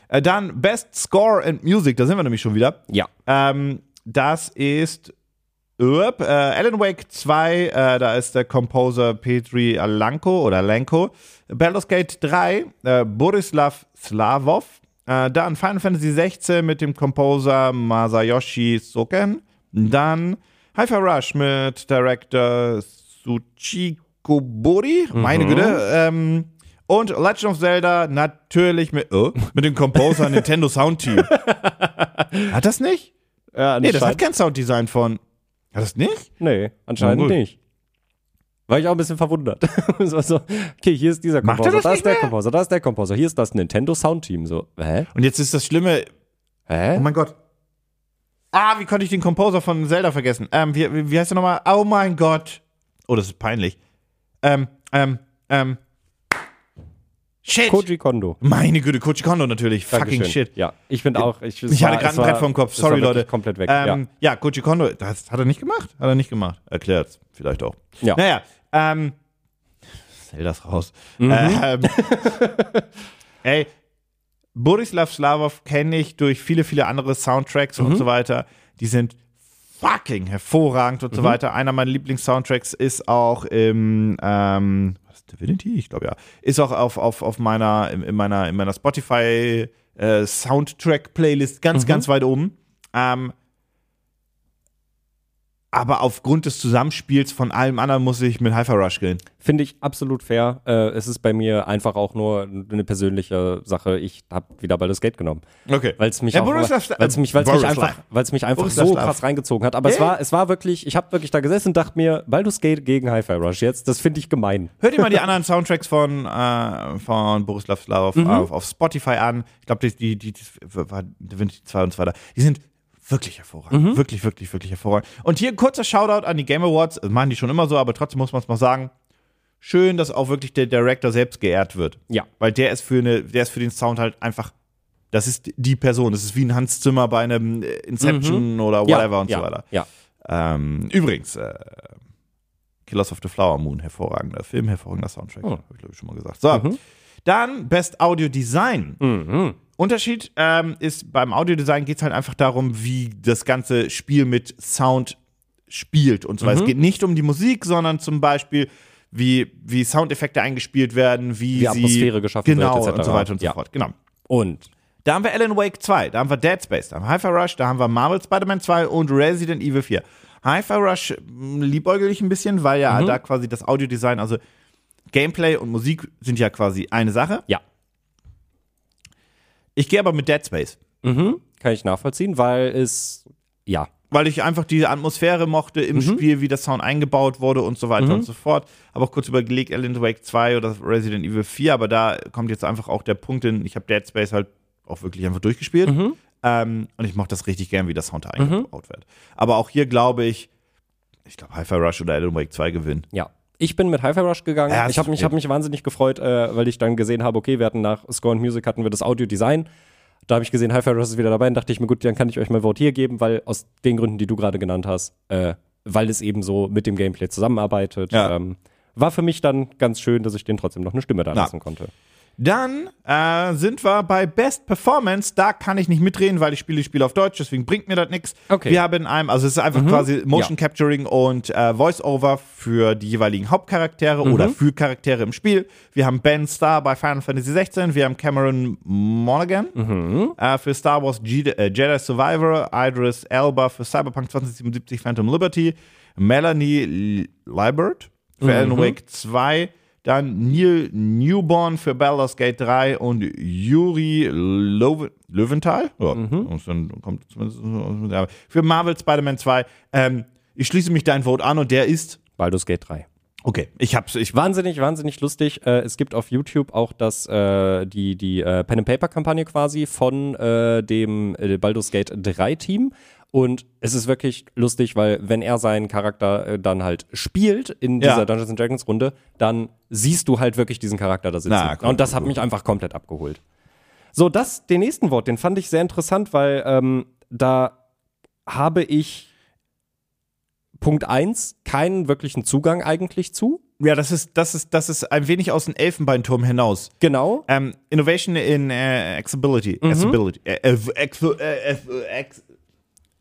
Äh, dann Best Score and Music, da sind wir nämlich schon wieder. Ja. Ähm, das ist Urb, äh, Alan Wake 2, äh, da ist der Composer Petri Alanko oder Lenko. Baldur's Gate 3, äh, Borislav Slavov. Äh, dann Final Fantasy 16 mit dem Composer Masayoshi Soken. Dann Hi-Fi Rush mit Director Tsuchiko Bori. Meine Güte. Ähm, und Legend of Zelda natürlich mit, oh, mit dem Composer Nintendo Sound Team. Hat das nicht? ja Nee, das hat kein Sounddesign von. Hat das nicht? Nee, anscheinend nicht. War ich auch ein bisschen verwundert. so, so, okay, hier ist dieser er das da ist der mehr? Composer, da ist der Composer, hier ist das Nintendo Soundteam. So, hä? Und jetzt ist das Schlimme. Hä? Oh mein Gott. Ah, wie konnte ich den Composer von Zelda vergessen? Ähm, wie, wie, heißt der nochmal? Oh mein Gott. Oh, das ist peinlich. Ähm, ähm, ähm. Shit. Koji Kondo. Meine Güte, Koji Kondo natürlich. Fucking Dankeschön. shit. Ja, ich bin auch. Ich, Ich hatte war- gerade es ein Brett vorm Kopf. Sorry, Leute. Komplett weg. Ähm, ja. Koji Kondo, das hat er nicht gemacht? Hat er nicht gemacht. Erklärt's. Vielleicht auch. Ja. Naja, ähm. Zeldas raus. Mhm. Ähm, ey, Borislav Slavov kenne ich durch viele, viele andere Soundtracks Mhm. und so weiter. Die sind fucking hervorragend und Mhm. so weiter. Einer meiner Lieblings-Soundtracks ist auch im, ähm, was ist Divinity? Ich glaube ja. Ist auch auf, auf, auf meiner, in, in meiner, in meiner Spotify äh, Soundtrack-Playlist Mhm. ganz, ganz weit oben. Ähm, aber aufgrund des Zusammenspiels von allem anderen muss ich mit Hyper Rush gehen. Finde ich absolut fair. Äh, es ist bei mir einfach auch nur eine persönliche Sache. Ich habe wieder Baldur's Gate genommen. Okay. Weil es mich, Ja, weil's mich, weil's mich einfach, weil's mich einfach so krass reingezogen hat. Aber es Ja. war, es war wirklich, ich habe wirklich da gesessen und dachte mir, Baldur's Gate gegen Hi-Fi Rush jetzt, das finde ich gemein. Hört ihr mal die anderen Soundtracks von, äh, von Borislav Slavov Mhm. auf, auf Spotify an. Ich glaube, die, die, die, die war Divinity 2 und so weiter. Die sind wirklich hervorragend. Mhm. Wirklich, wirklich, wirklich hervorragend. Und hier ein kurzer Shoutout an die Game Awards. Das machen die schon immer so, aber trotzdem muss man es mal sagen. Schön, dass auch wirklich der Director selbst geehrt wird. Ja. Weil der ist für eine, der ist für den Sound halt einfach, das ist die Person. Das ist wie ein Hans Zimmer bei einem äh, Inception oder whatever ja, und ja, so weiter. Ja. Ähm, übrigens, äh, Killers of the Flower Moon, hervorragender Film, hervorragender Soundtrack, Oh. habe ich glaube ich schon mal gesagt. So, dann Best Audio Design. Mhm. Unterschied ähm, ist, beim Audiodesign geht es halt einfach darum, wie das ganze Spiel mit Sound spielt und so weiter. Es geht nicht um die Musik, sondern zum Beispiel, wie, wie Soundeffekte eingespielt werden, wie, Wie sie Atmosphäre geschaffen genau, wird, etc. und so weiter und so Ja. fort. Genau. Und Da haben wir Alan Wake 2, da haben wir Dead Space, da haben wir Hi-Fi Rush, da haben wir Marvel Spider-Man 2 und Resident Evil 4. Hi-Fi Rush mh, liebäugel ich ein bisschen, weil ja da quasi das Audiodesign, also Gameplay und Musik sind ja quasi eine Sache. ja. Ich gehe aber mit Dead Space. Mhm. Kann ich nachvollziehen, weil es, ja. Weil ich einfach diese Atmosphäre mochte im Spiel, wie der Sound eingebaut wurde und so weiter und so fort. Habe auch kurz überlegt, Alan Wake 2 oder Resident Evil 4, aber da kommt jetzt einfach auch der Punkt hin, ich habe Dead Space halt auch wirklich einfach durchgespielt. Ähm, und ich mochte das richtig gern, wie der Sound da eingebaut wird. Aber auch hier glaube ich, ich glaube, Hi-Fi Rush oder Alan Wake 2 gewinnen. Ja. Ich bin mit Hi-Fi Rush gegangen. Ja, ich habe mich, hab mich wahnsinnig gefreut, äh, weil ich dann gesehen habe, okay, wir hatten nach Score and Music hatten wir das Audio-Design. Da habe ich gesehen, Hi-Fi Rush ist wieder dabei und dachte ich mir, gut, dann kann ich euch mal Vote hier geben, weil aus den Gründen, die du gerade genannt hast, äh, weil es eben so mit dem Gameplay zusammenarbeitet. Ja. Ähm, war für mich dann ganz schön, dass ich denen trotzdem noch eine Stimme da lassen konnte. Dann äh, sind wir bei Best Performance. Da kann ich nicht mitreden, weil ich spiele die Spiele auf Deutsch, deswegen bringt mir das nichts. Okay. Wir haben in einem, also es ist einfach quasi Motion Capturing und äh, Voice-Over für die jeweiligen Hauptcharaktere oder für Charaktere im Spiel. Wir haben Ben Starr bei Final Fantasy 16, wir haben Cameron Monaghan äh, für Star Wars Jedi, äh, Jedi Survivor, Idris Elba für Cyberpunk 2077 Phantom Liberty, Melanie Liebert für Alan Wake 2, dann Neil Newborn für Baldur's Gate 3 und Yuri Löwe- Löwenthal. Ja, und dann kommt zumindest- ja, für Marvel Spider-Man 2. Ähm, ich schließe mich dein Vote an und der ist. Baldur's Gate 3. Okay, ich hab's. Ich, Wahnsinnig, wahnsinnig lustig. Äh, es gibt auf YouTube auch das, äh, die, die äh, Pen and Paper Kampagne quasi von äh, dem äh, Baldur's Gate 3 Team. Und es ist wirklich lustig, weil wenn er seinen Charakter äh, dann halt spielt in Ja. dieser Dungeons and Dragons Runde, dann siehst du halt wirklich diesen Charakter da sitzen. Na, cool, Und das hat mich einfach komplett abgeholt. So, das, den nächsten Wort, den fand ich sehr interessant, weil ähm, da habe ich Punkt 1 keinen wirklichen Zugang eigentlich zu. ja, das ist, das ist, das ist ein wenig aus dem Elfenbeinturm hinaus. Genau. Ähm, Innovation in äh, Accessibility. Mhm. Accessibility. Äh, äh, äh, äh,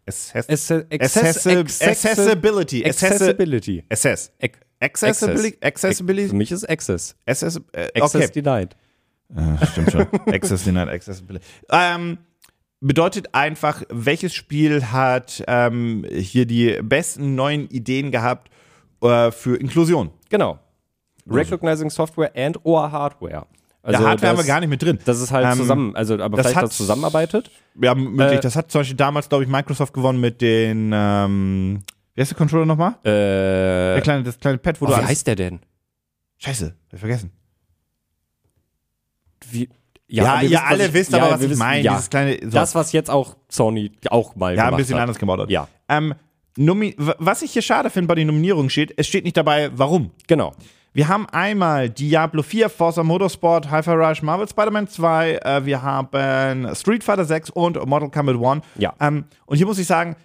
Access- Access- Accessi- Access- Accessibility. Accessi- Accessibility. Access. Ac- Accessibility. Access. Accessibility. Für mich ist Access. Access, äh, Access okay. denied. Äh, stimmt schon. Access denied, accessibility. Ähm, bedeutet einfach, welches Spiel hat ähm, hier die besten neuen Ideen gehabt äh, für Inklusion? Genau. Recognizing Software and or Hardware. Also Der Hardware das, haben wir gar nicht mit drin. Das ist halt Ähm, zusammen, also aber das vielleicht hat- das zusammenarbeitet. Ja, möglich. Äh, das hat zum Beispiel damals, glaube ich, Microsoft gewonnen mit den, ähm, wie heißt der Controller nochmal? Äh, Der kleine, das kleine Pad, wo oh, du wie heißt der denn? Scheiße, hab ich vergessen. Wie, Ja, wir ihr wissen, alle ich- wisst ja, aber, was wir ich wissen- meine. Ja, Dieses kleine, so. das, was jetzt auch Sony auch mal ja, ein gemacht bisschen hat. anders gebaut hat. Ja, Ähm, was ich hier schade finde bei den Nominierungen steht, es steht nicht dabei, warum. genau. Wir haben einmal Diablo 4, Forza Motorsport, Hi-Fi Rush, Marvel Spider-Man 2, äh, wir haben Street Fighter 6 und Mortal Kombat 1. Ja. Ähm, und hier muss ich sagen,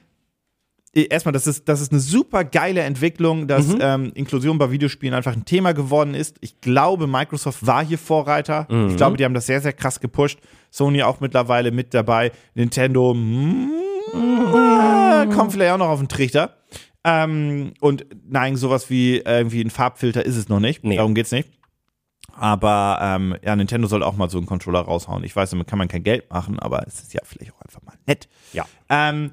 eh, erstmal, das ist, das ist eine super geile Entwicklung, dass Mhm. ähm, Inklusion bei Videospielen einfach ein Thema geworden ist. Ich glaube, Microsoft war hier Vorreiter. Mhm. Ich glaube, die haben das sehr, sehr krass gepusht. Sony auch mittlerweile mit dabei. Nintendo mm, äh, kommt vielleicht auch noch auf den Trichter. Ähm, und nein, sowas wie irgendwie ein Farbfilter ist es noch nicht. Nee. Darum geht's nicht. Aber ähm, ja, Nintendo soll auch mal so einen Controller raushauen. Ich weiß, damit kann man kein Geld machen, aber es ist ja vielleicht auch einfach mal nett. Ja. Ähm,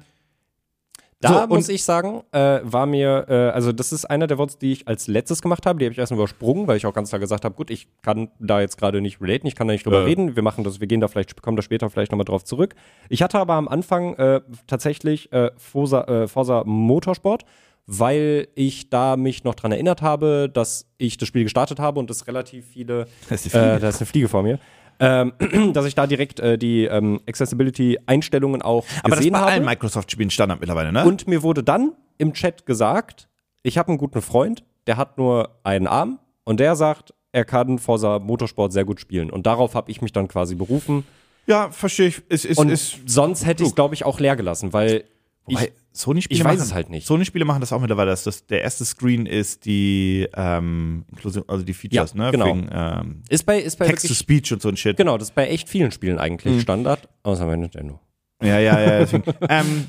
Da So, muss ich sagen, äh, war mir, äh, also das ist einer der Worte, die ich als letztes gemacht habe. Die habe ich erstmal übersprungen, weil ich auch ganz klar gesagt habe, gut, ich kann da jetzt gerade nicht relaten, ich kann da nicht drüber Äh. reden. Wir machen das, wir gehen da vielleicht, kommen da später vielleicht nochmal drauf zurück. Ich hatte aber am Anfang äh, tatsächlich äh, Forza, äh, Forza Motorsport, weil ich da mich noch dran erinnert habe, dass ich das Spiel gestartet habe und es relativ viele Das ist. Äh, da ist eine Fliege vor mir. Ähm, dass ich da direkt äh, die ähm, Accessibility-Einstellungen auch aber das gesehen bei habe. allen Microsoft-Spielen Standard mittlerweile, ne? Und mir wurde dann im Chat gesagt, ich habe einen guten Freund, der hat nur einen Arm und der sagt, er kann Forza Motorsport sehr gut spielen. Und darauf habe ich mich dann quasi berufen. ja, verstehe ich. Es ist, Und ist sonst hätte ich es, glaube ich, auch leer gelassen, weil Wobei, ich, Sony-Spiele ich weiß machen- es halt nicht. Sony-Spiele machen das auch mittlerweile, dass das, der erste Screen ist die ähm, Inklusion, also die Features, Ja, ne? genau. Wegen, ähm, ist bei, ist bei Text-to-Speech und so ein Shit. genau, das ist bei echt vielen Spielen eigentlich Standard, außer bei Nintendo. Ja, ja, ja. Deswegen. ähm,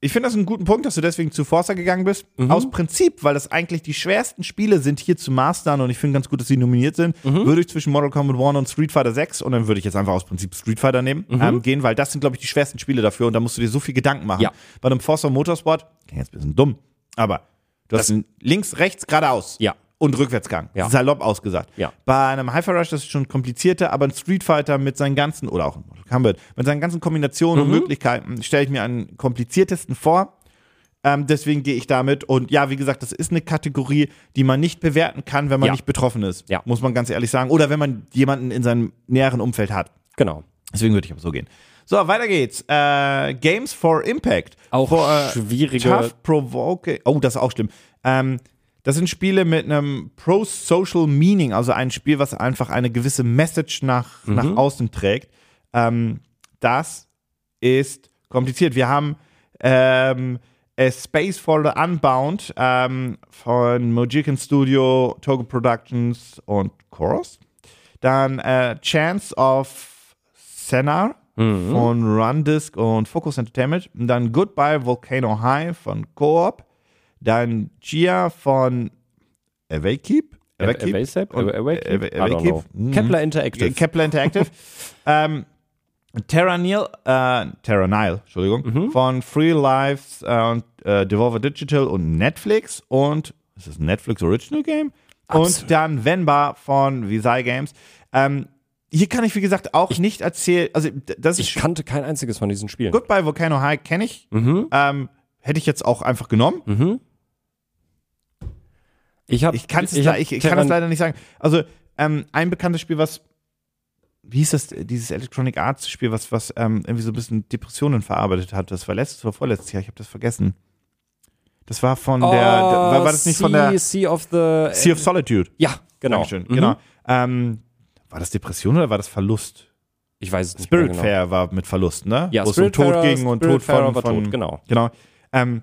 ich finde das einen guten Punkt, dass du deswegen zu Forza gegangen bist. Mhm. Aus Prinzip, weil das eigentlich die schwersten Spiele sind, hier zu mastern und ich finde ganz gut, dass sie nominiert sind, Mhm. würde ich zwischen Mortal Kombat 1 und Street Fighter 6 und dann würde ich jetzt einfach aus Prinzip Street Fighter nehmen, ähm, gehen, weil das sind, glaube ich, die schwersten Spiele dafür und da musst du dir so viel Gedanken machen. Mhm. Ja. Bei einem Forza Motorsport, klingt jetzt ein bisschen dumm, aber du hast ein links, rechts, geradeaus. Ja. Und Rückwärtsgang. Ja. Salopp ausgesagt. Ja. Bei einem Hyper Rush das ist schon komplizierter, aber ein Street Fighter mit seinen ganzen, oder auch ein Mortal Kombat, mit seinen ganzen Kombinationen Mhm. und Möglichkeiten stelle ich mir einen kompliziertesten vor. Ähm, deswegen gehe ich damit. Und ja, wie gesagt, das ist eine Kategorie, die man nicht bewerten kann, wenn man Ja. nicht betroffen ist. Ja. Muss man ganz ehrlich sagen. Oder wenn man jemanden in seinem näheren Umfeld hat. Genau. Deswegen würde ich aber so gehen. So, weiter geht's. Äh, Games for Impact. Auch for, äh, schwierige. Tough Provoke. Oh, das ist auch schlimm. Ähm, das sind Spiele mit einem Pro-Social Meaning, also ein Spiel, was einfach eine gewisse Message nach, Mhm. nach außen trägt. Ähm, das ist kompliziert. Wir haben ähm, A Space for the Unbound ähm, von Mojican Studio, Togo Productions und Chorus. Dann äh, Chance of Senar Mhm. von Rundisk und Focus Entertainment. Und dann Goodbye Volcano High von Coop. Dann Gia von Awakeep. Awakeep. Evasep? Und- Awakeep? Awa- I don't Awakeep. know. Mhm. Kepler Interactive. Kepler Interactive. ähm, Terra Nil, äh, Terra Nile, Entschuldigung, Mhm. von Free Lives äh, und äh, Devolver Digital und Netflix und ist das ein Netflix Original Game? Und Absolut. dann Venba von Visai Games. Ähm, hier kann ich, wie gesagt, auch nicht erzählen, also das ich kannte kein einziges von diesen Spielen. Goodbye Volcano High kenne ich. Mhm. Ähm, hätte ich jetzt auch einfach genommen. Mhm. Ich, hab, Ich, kann's ich, hab ich, ich kann das leider nicht sagen. Also, ähm, ein bekanntes Spiel, was, wie hieß das, dieses Electronic Arts Spiel, was, was ähm, irgendwie so ein bisschen Depressionen verarbeitet hat. Das war letztes oder vorletztes Jahr, ich habe das vergessen. Das war von der, Oh, war, war das nicht von der Sea, sea of the. Sea of Solitude? ja, genau. Dankeschön, Mhm. genau. Ähm, war das Depression oder war das Verlust? Ich weiß es nicht. mehr Spiritfarer genau. war mit Verlust, ne? Ja, Wo es um Tod ging und Tod Spiritfarer von, war von tot, genau. Genau. Ähm,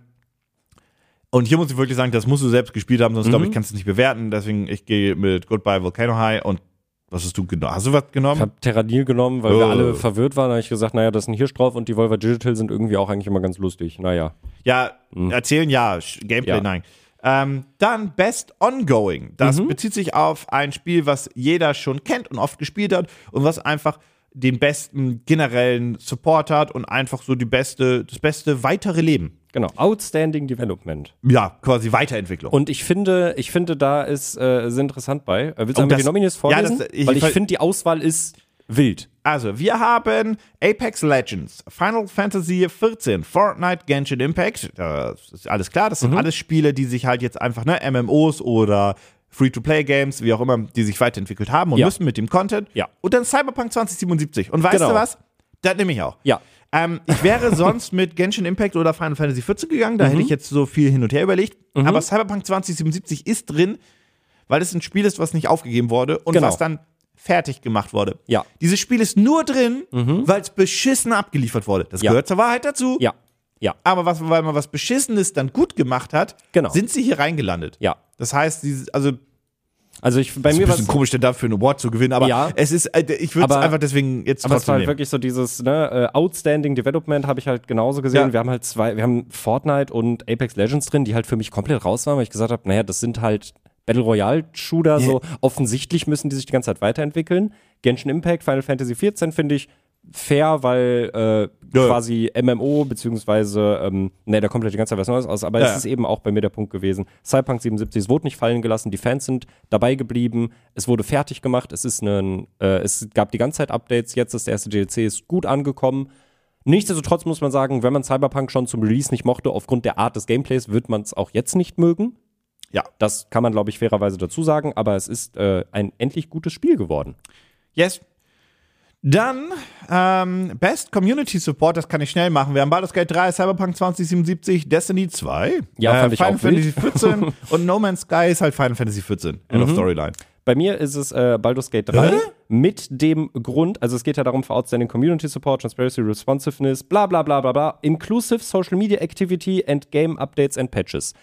und hier muss ich wirklich sagen, das musst du selbst gespielt haben, sonst Mhm. glaube ich, kannst du es nicht bewerten. Deswegen, ich gehe mit Goodbye Volcano High und was hast du genommen? Hast du was Ich genommen? habe Terranil genommen, weil wir Oh. alle verwirrt waren. Da habe ich gesagt, naja, das ist ein Hirsch drauf und die Volver Digital sind irgendwie auch eigentlich immer ganz lustig. Naja. ja, erzählen ja, Gameplay Mhm. Ja. nein. Ähm, dann Best Ongoing. Das Mhm. bezieht sich auf ein Spiel, was jeder schon kennt und oft gespielt hat und was einfach den besten generellen Support hat und einfach so die beste, das beste weitere Leben. Genau. Outstanding Development. Ja, quasi Weiterentwicklung. Und ich finde, ich finde, da ist äh, interessant bei. Äh, Willst du Oh, einmal das- die Nominees ja, vorlesen? das- ich- weil ich finde, die Auswahl ist wild. Also, wir haben Apex Legends, Final Fantasy 14, Fortnite, Genshin Impact. Das ist alles klar. Das sind Mhm. alles Spiele, die sich halt jetzt einfach, ne, MMOs oder Free-to-Play-Games, wie auch immer, die sich weiterentwickelt haben und Ja. müssen mit dem Content. Ja. Und dann Cyberpunk 2077. Und weißt Genau. du was? Das nehme ich auch. Ja. Ähm, ich wäre sonst mit Genshin Impact oder Final Fantasy 14 gegangen, da hätte ich jetzt so viel hin und her überlegt. Aber Cyberpunk 2077 ist drin, weil es ein Spiel ist, was nicht aufgegeben wurde und Genau. was dann fertig gemacht wurde. Ja. Dieses Spiel ist nur drin, weil es beschissen abgeliefert wurde. Das Ja. gehört zur Wahrheit dazu. Ja. Ja. Aber was, weil man was Beschissenes dann gut gemacht hat, Genau. sind sie hier reingelandet. Ja. Das heißt, dieses, also Also ich, bei ist mir ein war bisschen komisch, denn dafür einen Award zu gewinnen, aber Ja. es ist, äh, ich würde es einfach deswegen jetzt Aber es war halt wirklich so dieses ne, äh, Outstanding Development habe ich halt genauso gesehen. Ja. Wir haben halt zwei, wir haben Fortnite und Apex Legends drin, die halt für mich komplett raus waren, weil ich gesagt habe, naja, das sind halt Battle Royale Shooter, so offensichtlich müssen die sich die ganze Zeit weiterentwickeln. Genshin Impact, Final Fantasy 14 finde ich fair, weil äh, Ja. quasi MMO beziehungsweise ähm, ne, da kommt halt die ganze Zeit was Neues aus, aber Ja. es ist eben auch bei mir der Punkt gewesen. Cyberpunk 77, es wurde nicht fallen gelassen, die Fans sind dabei geblieben, es wurde fertig gemacht, es ist ein, äh, es gab die ganze Zeit Updates, jetzt ist der erste DLC ist gut angekommen. Nichtsdestotrotz muss man sagen, wenn man Cyberpunk schon zum Release nicht mochte, aufgrund der Art des Gameplays, wird man es auch jetzt nicht mögen. Ja. Das kann man, glaube ich, fairerweise dazu sagen, aber es ist äh, ein endlich gutes Spiel geworden. Yes. Dann ähm, Best Community Support, das kann ich schnell machen. Wir haben Baldur's Gate 3, Cyberpunk 2077, Destiny 2, Ja, fand ich Final auch. Fantasy 14 und No Man's Sky ist halt Final Fantasy 14. End of Storyline. Bei mir ist es äh, Baldur's Gate 3 Hä? mit dem Grund, also es geht ja darum für Outstanding Community Support, Transparency, Responsiveness, bla bla bla bla bla, Inclusive Social Media Activity and Game Updates and Patches.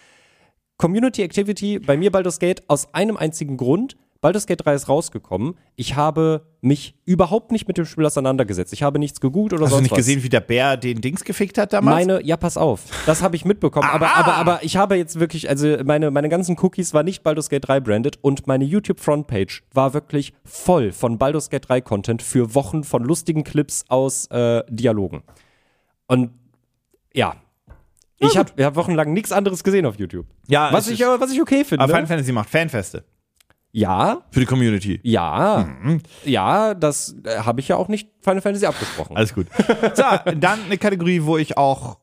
Community Activity bei mir Baldur's Gate aus einem einzigen Grund. Baldur's Gate 3 ist rausgekommen. Ich habe mich überhaupt nicht mit dem Spiel auseinandergesetzt. Ich habe nichts gegoogelt oder Hast du sonst nicht was. gesehen, wie der Bär den Dings gefickt hat damals? Meine, ja, pass auf. Das habe ich mitbekommen. Aber, Aha! aber, aber ich habe jetzt wirklich, also meine, meine ganzen Cookies war nicht Baldur's Gate 3 branded und meine YouTube-Frontpage war wirklich voll von Baldur's Gate 3 Content für Wochen von lustigen Clips aus äh, Dialogen. Und ja, Ich habe hab wochenlang nichts anderes gesehen auf YouTube. Ja, was ich, aber, was ich okay finde. Aber Final Fantasy macht Fanfeste Ja, für die Community. ja, Mhm. ja, das äh, habe ich ja auch nicht Final Fantasy abgesprochen. Alles gut. So, dann eine Kategorie, wo ich auch,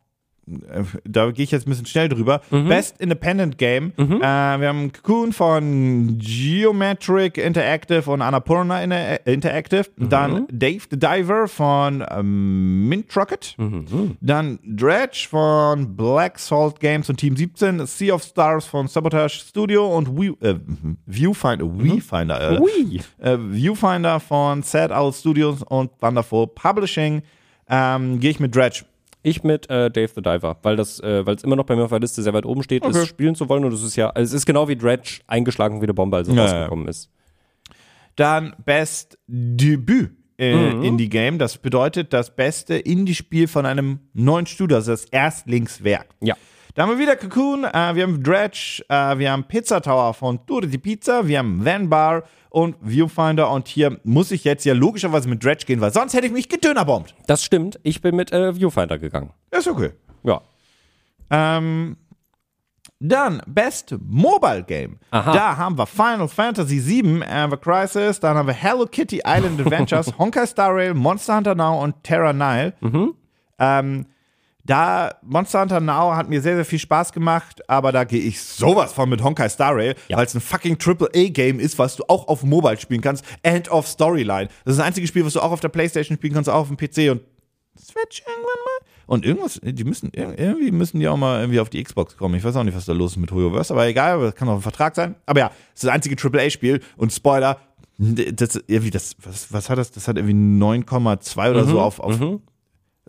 da gehe ich jetzt ein bisschen schnell drüber. Best Independent Game. Äh, wir haben Cocoon von Geometric Interactive und Annapurna Inter Interactive. Dann Dave the Diver von ähm, Mint Rocket. Dann Dredge von Black Salt Games und Team 17. Sea of Stars von Sabotage Studio und View, äh, Viewfinder, Viewfinder, äh, Ui. äh, Viewfinder von Sad Owl Studios und Wonderful Publishing. Ähm, Gehe ich mit Dredge. Ich mit äh, Dave the Diver, weil das, äh, weil es immer noch bei mir auf der Liste sehr weit oben steht, Okay. es spielen zu wollen und es ist ja, es ist genau wie Dredge eingeschlagen wie eine Bombe, als es Ja, rausgekommen ist. Dann Best Debüt äh, Indie Game. Das bedeutet das beste Indie-Spiel von einem neuen Studio, also das Erstlingswerk. Ja. Da haben wir wieder Cocoon, äh, wir haben Dredge, äh, wir haben Pizza Tower von Tour de Pizza, wir haben Van Bar und Viewfinder und hier muss ich jetzt ja logischerweise mit Dredge gehen, weil sonst hätte ich mich gedönerbombt. Das stimmt. Ich bin mit äh, Viewfinder gegangen. Ist okay. Ja. Ähm, dann Best Mobile Game. Aha. Da haben wir Final Fantasy VII, Ever Crisis. Dann haben wir Hello Kitty Island Adventures, Honkai Star Rail, Monster Hunter Now und Terra Nile. Ähm, da Monster Hunter Now hat mir sehr, sehr viel Spaß gemacht, aber da gehe ich sowas von mit Honkai Star Rail, weil es ein fucking AAA-Game ist, was du auch auf Mobile spielen kannst. End of Storyline. Das ist das einzige Spiel, was du auch auf der Playstation spielen kannst, auch auf dem PC und Switch irgendwann mal. Und irgendwas, die müssen, irgendwie müssen die auch mal irgendwie auf die Xbox kommen. Ich weiß auch nicht, was da los ist mit HoYoVerse, aber egal, aber das kann auch ein Vertrag sein. Aber ja, es ist das einzige AAA-Spiel und Spoiler, das, irgendwie das, was, was hat das? Das hat irgendwie 9,2 oder so auf, auf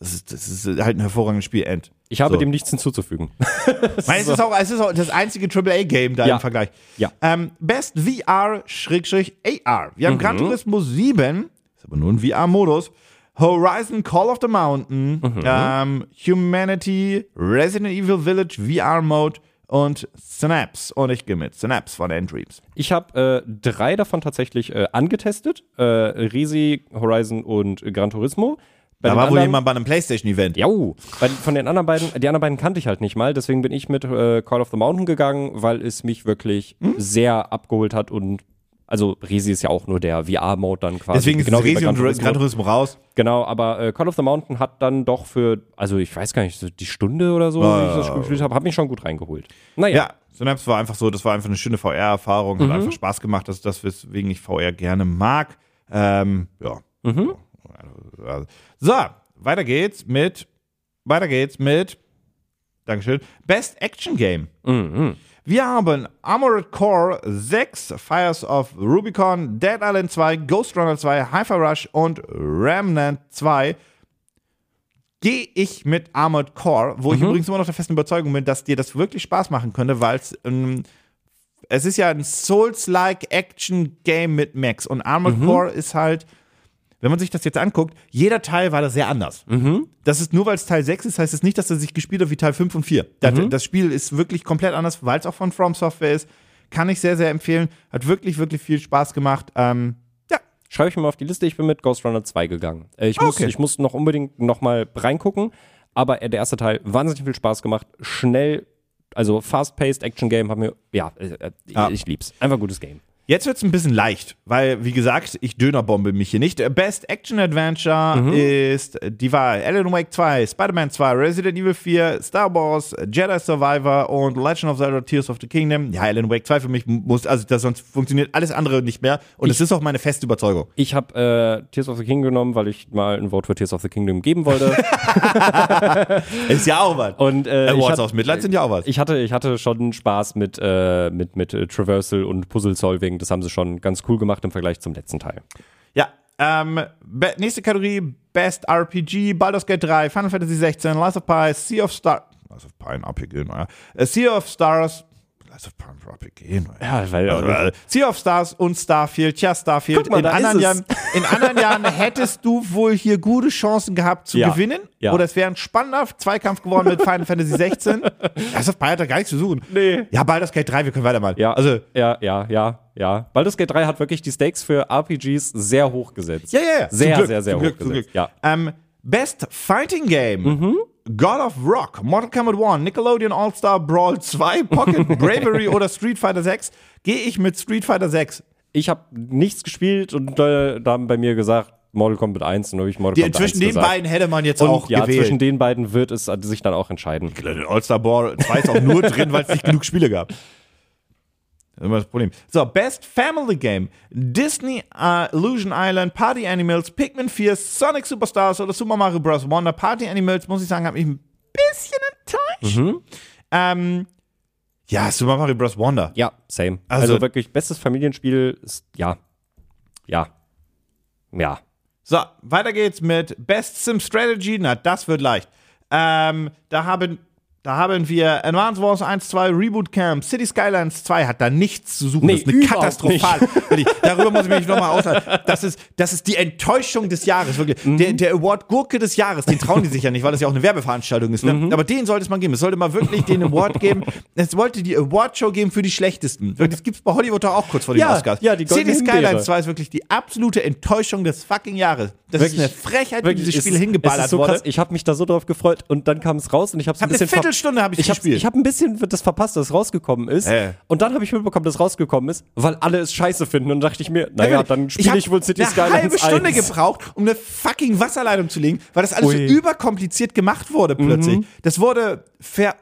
das, ist, das ist halt ein hervorragendes Spiel, End. Ich habe So. dem nichts hinzuzufügen. Weil es, ist auch, es ist auch das einzige AAA-Game da Ja. im Vergleich. Ja. Ähm, Best VR-AR. Wir haben Gran Turismo 7, ist aber nur ein VR-Modus. Horizon Call of the Mountain, ähm, Humanity, Resident Evil Village VR-Mode und Synapse. Und ich gehe mit Synapse von Endreams. Ich habe äh, drei davon tatsächlich äh, angetestet. Äh, Resi, Horizon und Gran Turismo. Da war wohl jemand bei einem Playstation-Event. Bei, von den anderen beiden, die anderen beiden kannte ich halt nicht mal, deswegen bin ich mit äh, Call of the Mountain gegangen, weil es mich wirklich Hm? sehr abgeholt hat und also Resi ist ja auch nur der VR-Mode dann quasi. Deswegen ist genau wie Resi und Gran Turismo raus. Genau, aber äh, Call of the Mountain hat dann doch für, also ich weiß gar nicht, so die Stunde oder so, wie ich das Spiel gespielt habe, hat mich schon gut reingeholt. Naja, Ja, Synapse war einfach so, das war einfach eine schöne VR-Erfahrung, hat einfach Spaß gemacht, das ist das, weswegen ich VR gerne mag. Ähm, ja. So, weiter geht's mit, weiter geht's mit, Dankeschön, Best Action Game. Wir haben Armored Core 6, Fires of Rubicon, Dead Island 2, Ghost Runner 2, Hi-Fi Rush und Remnant 2 gehe ich mit Armored Core, wo ich übrigens immer noch der festen Überzeugung bin, dass dir das wirklich Spaß machen könnte, weil es ähm, es ist ja ein Souls-like Action-Game mit Max. Und Armored Core ist halt, wenn man sich das jetzt anguckt, jeder Teil war da sehr anders. Das ist nur, weil es Teil 6 ist, heißt es nicht, dass er sich gespielt hat wie Teil 5 und 4. Das, das Spiel ist wirklich komplett anders, weil es auch von From Software ist. Kann ich sehr, sehr empfehlen. Hat wirklich, wirklich viel Spaß gemacht. Ähm, ja, schreibe ich mir mal auf die Liste, ich bin mit Ghost Runner 2 gegangen. Äh, ich, muss, Okay. ich muss noch unbedingt noch mal reingucken, aber äh, der erste Teil, wahnsinnig viel Spaß gemacht, schnell, also fast-paced Action-Game, hat mir, ja, äh, Ja. ich lieb's. Einfach ein gutes Game. Jetzt wird es ein bisschen leicht, weil, wie gesagt, ich Dönerbombe mich hier nicht. Best Action Adventure ist die Wahl Alan Wake 2, Spider-Man 2, Resident Evil 4, Star Wars, Jedi Survivor und Legend of Zelda Tears of the Kingdom. Ja, Alan Wake 2 für mich muss, also das, sonst funktioniert alles andere nicht mehr. Und es ist auch meine feste Überzeugung. Ich habe äh, Tears of the Kingdom genommen, weil ich mal ein Vote für Tears of the Kingdom geben wollte. Ist ja auch was. Und äh, Awards aus Mitleid sind ja auch was. ich hatte, ich hatte schon Spaß mit, äh, mit, mit Traversal und Puzzle Das haben sie schon ganz cool gemacht im Vergleich zum letzten Teil. Ja, ähm, nächste Kategorie, Best RPG, Baldur's Gate 3, Final Fantasy 16, Lies of Pi, Sea of Stars, Lies of Pi, ein RPG, naja, Äh, Sea of Stars, Pi, ein RPG, naja. Ja, weil Äh, Sea of Stars und Starfield. Tja, Starfield. Mal, in, ist anderen. Jahren, in anderen Jahren hättest du wohl hier gute Chancen gehabt zu Ja. gewinnen. Ja. Oder es wäre ein spannender Zweikampf geworden mit Final Fantasy 16. Lies of Pi hat da gar nichts zu suchen. Nee. Ja, Baldur's Gate 3, wir können weitermachen. Ja, Also, ja, ja, ja, ja. Baldur's Gate 3 hat wirklich die Stakes für RPGs sehr hoch gesetzt. ja, ja, ja. Sehr, Glück, sehr, sehr zum hoch Glück, gesetzt. Glück. Ja. Ähm, Best Fighting Game. God of Rock, Mortal Kombat 1, Nickelodeon All-Star Brawl 2, Pocket Bravery oder Street Fighter 6, gehe ich mit Street Fighter 6. Ich habe nichts gespielt und äh, da haben bei mir gesagt, Mortal Kombat 1 und habe ich Mortal Kombat zwischen 1 den gesagt. beiden hätte man jetzt und auch ja, gewählt. zwischen den beiden wird es sich dann auch entscheiden. All-Star Brawl 2 ist auch nur drin, weil es nicht genug Spiele gab. Das ist immer das Problem. So, Best Family Game. Disney uh, Illusion Island, Party Animals, Pikmin 4, Sonic Superstars oder Super Mario Bros. Wonder. Party Animals, muss ich sagen, hat mich ein bisschen enttäuscht. Mhm. Ähm, ja, Super Mario Bros. Wonder. Ja, same. Also- Also, wirklich, bestes Familienspiel ist, ja. Ja. Ja. So, weiter geht's mit Best Sim Strategy. Na, das wird leicht. Ähm, da haben, da haben wir Advance Wars 1, 2, Reboot Camp, City Skylines 2 hat da nichts zu suchen. Nee, das ist eine katastrophal. Darüber muss ich mich nochmal aushalten. Das ist, das ist die Enttäuschung des Jahres, wirklich. Mhm. Der, der Award Gurke des Jahres, den trauen die sich ja nicht, weil das ja auch eine Werbeveranstaltung ist. Ne? Mhm. Aber den sollte es mal geben. Es sollte mal wirklich den Award geben. Es wollte die Award-Show geben für die schlechtesten. Das gibt's bei Hollywood doch auch kurz vor den Ja, Oscars. ja, die City. Skylines 2 ist wirklich die absolute Enttäuschung des fucking Jahres. Das ist Wirklich- eine Frechheit, wie dieses es Spiel ist- hingeballert es ist so wurde. krass. Ich habe mich da so drauf gefreut und dann kam es raus und ich habe es ein bisschen ver- Viertelstunde hab ich ich hab, gespielt. Ich habe ein bisschen das verpasst, dass es rausgekommen ist. Äh. Und dann habe ich mitbekommen, dass es rausgekommen ist, weil alle es scheiße finden. Und dann dachte ich mir, naja, dann spiele hab ich, wohl City eine Skylines halbe Stunde 1. gebraucht, um eine fucking Wasserleitung zu legen, weil das alles Ui. Mhm. so überkompliziert gemacht wurde plötzlich. Das wurde ver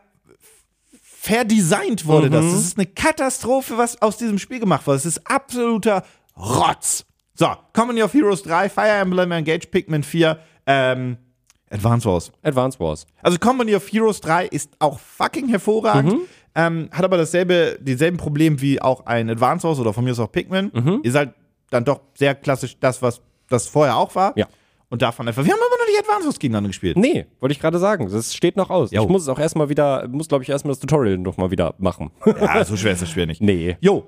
verdesignt wurde Mhm. das. Das ist eine Katastrophe, was aus diesem Spiel gemacht wurde. Das ist absoluter Rotz. So, Company of Heroes 3, Fire Emblem Engage, Pikmin 4, ähm, Advance Wars. Advance Wars. Also Company of Heroes 3 ist auch fucking hervorragend, Mhm. ähm, hat aber dasselbe, dieselben Probleme wie auch ein Advance Wars oder von mir ist auch Pikmin. Mhm. Ist halt dann doch sehr klassisch das, was das vorher auch war. Ja. Und davon einfach. Wir haben aber noch nicht Advance Wars gegeneinander gespielt. Nee, wollte ich gerade sagen. Das steht noch aus. Jo. Ich muss es auch erstmal wieder, muss glaube ich erstmal das Tutorial noch mal wieder machen. Ja, so schwer ist das Spiel nicht. nee. Jo.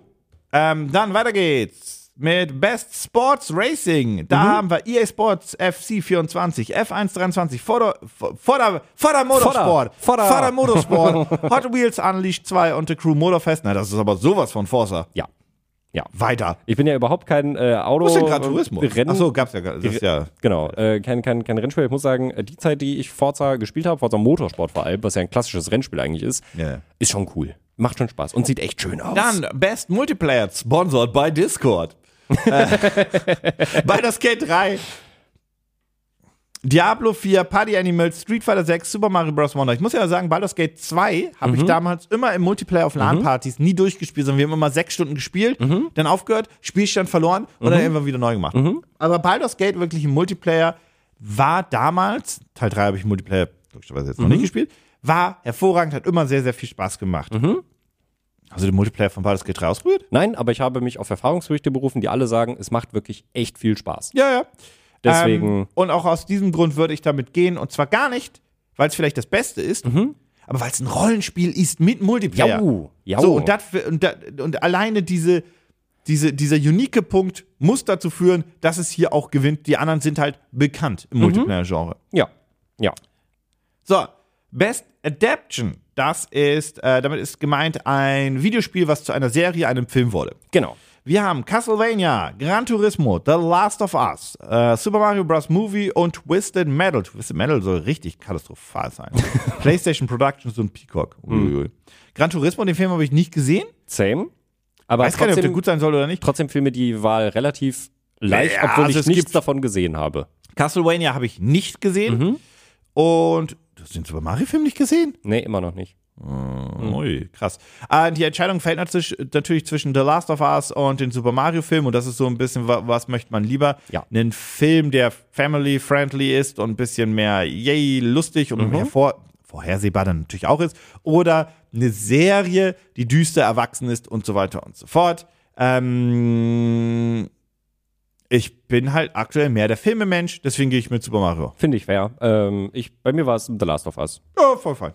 Ähm, dann weiter geht's mit Best Sports Racing. Da Mhm. haben wir EA Sports FC 24, F1 23, Vorder, Vorder, Vorder Motorsport. Vorder Motorsport, Hot Wheels Unleashed 2 und The Crew Motorfest. Na, das ist aber sowas von Forza. Ja. Ja. Weiter. Ich bin ja überhaupt kein äh, Auto. Wo ist denn Gran Rennen. Achso, gab's ja. Das ist ja. Genau, äh, kein, kein, kein Rennspiel. Ich muss sagen, äh, die Zeit, die ich Forza gespielt habe, Forza Motorsport vor allem, was ja ein klassisches Rennspiel eigentlich ist, Ja. ist schon cool. Macht schon Spaß und sieht echt schön aus. Dann Best Multiplayer, sponsored by Discord. Baldur's Gate 3. Diablo 4, Party Animals, Street Fighter 6, Super Mario Bros. Wonder. Ich muss ja sagen, Baldur's Gate 2 habe ich damals immer im Multiplayer auf LAN-Partys nie durchgespielt, sondern wir haben immer sechs Stunden gespielt, dann aufgehört, Spielstand verloren und dann irgendwann wieder neu gemacht. Aber Baldur's Gate wirklich im Multiplayer war damals, Teil 3 habe ich Multiplayer logischerweise jetzt noch nicht gespielt, war hervorragend, hat immer sehr, sehr viel Spaß gemacht. Hast du den Multiplayer von Baldur's Gate 3 ausprobiert? Nein, aber ich habe mich auf Erfahrungsberichte berufen, die alle sagen, es macht wirklich echt viel Spaß. Ja, ja. Deswegen, Ähm, und auch aus diesem Grund würde ich damit gehen. Und zwar gar nicht, weil es vielleicht das Beste ist, aber weil es ein Rollenspiel ist mit Multiplayer. Jau, jau. So, und, dat, und, dat, und alleine diese, diese, dieser unique Punkt muss dazu führen, dass es hier auch gewinnt. Die anderen sind halt bekannt im Multiplayer-Genre. ja, ja. So, Best Adaption. Das ist, äh, damit ist gemeint ein Videospiel, was zu einer Serie, einem Film wurde. Genau. Wir haben Castlevania, Gran Turismo, The Last of Us, äh, Super Mario Bros. Movie und Twisted Metal. Twisted Metal soll richtig katastrophal sein. PlayStation Productions und Peacock. Uiuiui. Gran Turismo, den Film habe ich nicht gesehen. Same. Aber Weiß gar nicht, ob der trotzdem, gut sein soll oder nicht. trotzdem fiel mir die Wahl relativ leicht, Ja, obwohl also ich nichts davon gesehen habe. Castlevania habe ich nicht gesehen. Mhm. Und du hast den Super Mario-Film nicht gesehen? Nee, immer noch nicht. Ui, krass. Äh, die Entscheidung fällt natürlich, natürlich zwischen The Last of Us und dem Super Mario-Film. Und das ist so ein bisschen, wa- was möchte man lieber? Ja. Einen Film, der family-friendly ist und ein bisschen mehr yay, lustig und hervor vorhersehbar dann natürlich auch ist. Oder eine Serie, die düster erwachsen ist und so weiter und so fort. Ähm, ich bin halt aktuell mehr der Filmemensch, deswegen gehe ich mit Super Mario. Finde ich fair. Ähm, ich, bei mir war es The Last of Us. Ja, voll fein.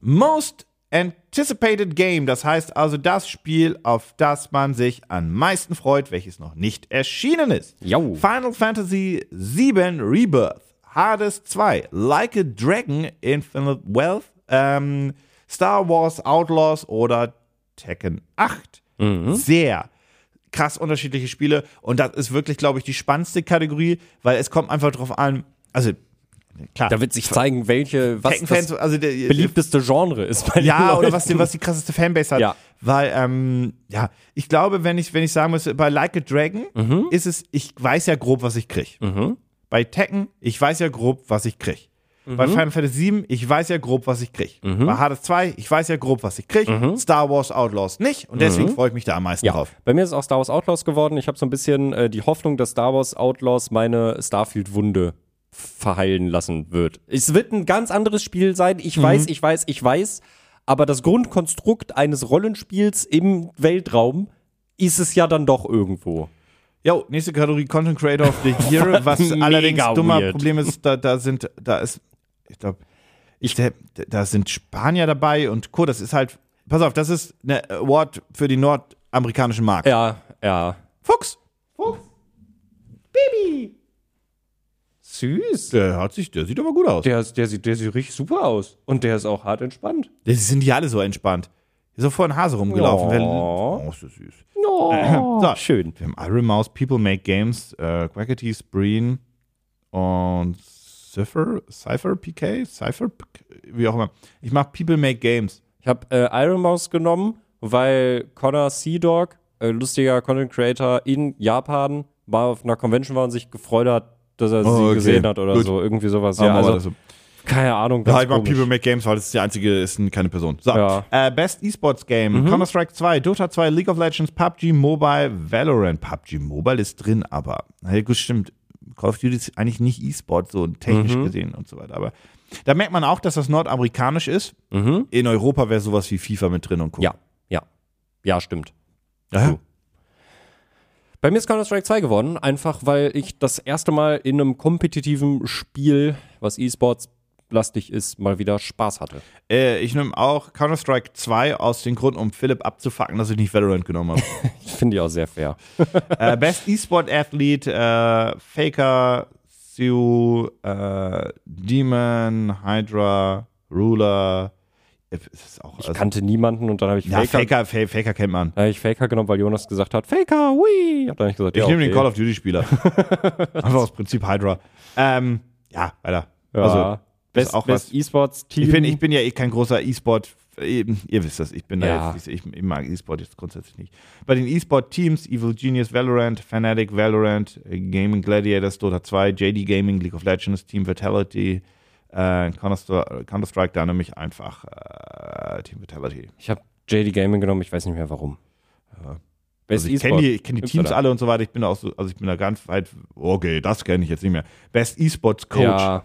Most Anticipated Game, das heißt also das Spiel, auf das man sich am meisten freut, welches noch nicht erschienen ist. Jau. Final Fantasy VII Rebirth, Hades 2, Like a Dragon, Infinite Wealth, ähm, Star Wars Outlaws oder Tekken 8. Sehr krass unterschiedliche Spiele und das ist wirklich, glaube ich, die spannendste Kategorie, weil es kommt einfach drauf an, also klar. Da wird sich zeigen, welche, was das also der, beliebteste Genre ist bei den Ja, oder Leuten. was die, was die krasseste Fanbase hat. Ja. Weil, ähm, ja, ich glaube, wenn ich, wenn ich sagen muss, bei Like a Dragon Mhm. ist es, ich weiß ja grob, was ich krieg. Bei Tekken, ich weiß ja grob, was ich krieg. Mhm. Bei Final Fantasy 7, ich weiß ja grob, was ich krieg. Bei Hades 2, ich weiß ja grob, was ich krieg. Star Wars Outlaws nicht. Und deswegen freue ich mich da am meisten Mhm. Ja, drauf. bei mir ist auch Star Wars Outlaws geworden. Ich habe so ein bisschen äh, die Hoffnung, dass Star Wars Outlaws meine Starfield-Wunde verheilen lassen wird. Es wird ein ganz anderes Spiel sein. Ich weiß, ich weiß, ich weiß. Aber das Grundkonstrukt eines Rollenspiels im Weltraum ist es ja dann doch irgendwo. Jo, nächste Kategorie Content Creator of the Year, was allerdings dummer weird. Problem ist, da, da sind, da ist, ich glaube, ich, da, sind Spanier dabei und Co. Das ist halt, pass auf, das ist eine Award für den nordamerikanischen Markt. Ja, ja. Fuchs, Süß. der hat sich, der sieht aber gut aus. Der, ist- der, sieht, der sieht richtig super aus. Und der ist auch hart entspannt. Die sind die alle so entspannt. Ist so vor ein Hase rumgelaufen. Wer- Oh, ist das süß. Oh, So. schön. Wir haben Iron Mouse, People Make Games, äh, Quackity, Spreen und Cypher, Cypher PK, Cypher, wie auch immer. Ich mache People Make Games. Ich habe äh, Iron Mouse genommen, weil Connor Sea-Dog, äh, lustiger Content Creator in Japan, mal auf einer Convention war und sich gefreut hat, dass er Oh, sie okay. gesehen hat oder Gut. so. Irgendwie sowas. Ja, also, das so. keine Ahnung. Ja, ich mach komisch. People Make Games, weil das ist die einzige, ist ein- keine Person. So, Ja. Mhm. äh, Best Esports Game, Counter-Strike 2, Dota 2, League of Legends, PUBG Mobile, Valorant. PUBG Mobile ist drin, aber, hey, gut, stimmt. Call of Duty ist eigentlich nicht E-Sport, so technisch Mhm. gesehen und so weiter. Aber da merkt man auch, dass das nordamerikanisch ist. Mhm. In Europa wäre sowas wie FIFA mit drin und Co. Ja, ja. Ja, stimmt. Ja. So. Bei mir ist Counter-Strike 2 geworden, einfach weil ich das erste Mal in einem kompetitiven Spiel, was E-Sports lastig ist, mal wieder Spaß hatte. Äh, ich nehme auch Counter-Strike 2 aus dem Grund, um Philipp abzufacken, dass ich nicht Valorant genommen habe. Finde ich auch sehr fair. äh, Best E-Sport Athlete, äh, Faker, Sue, äh, Demon, Hydra, Ruler. Äh, auch, Ich also, kannte niemanden und dann habe ich ja, Faker, Faker, Faker, Faker kennt man. Da habe ich Faker genommen, weil Jonas gesagt hat, Faker, wii. Hab dann ich gesagt, Ich ja, nehme okay. den Call of Duty Spieler. Einfach aus Prinzip Hydra. Ähm, ja, weiter. Ja. Also, Best, auch Best was- E-Sports-Team. ich bin, ich bin ja eh kein großer E-Sport. Ihr wisst das, ich bin da Ja. jetzt, nicht- ich, ich mag E-Sport jetzt grundsätzlich nicht. Bei den E-Sport-Teams, Evil Genius, Valorant, Fnatic, Valorant, äh, Gaming Gladiators, Dota 2, JD Gaming, League of Legends, Team Vitality, äh, Counter-Strike, Counter da nehme ich einfach äh, Team Vitality. Ich habe JD Gaming genommen, ich weiß nicht mehr warum. Best Also ich kenne die, kenn die Teams alle und so weiter. Ich bin da auch so, also ich bin da ganz weit, okay, das kenne ich jetzt nicht mehr. Best E-Sports Coach. Ja.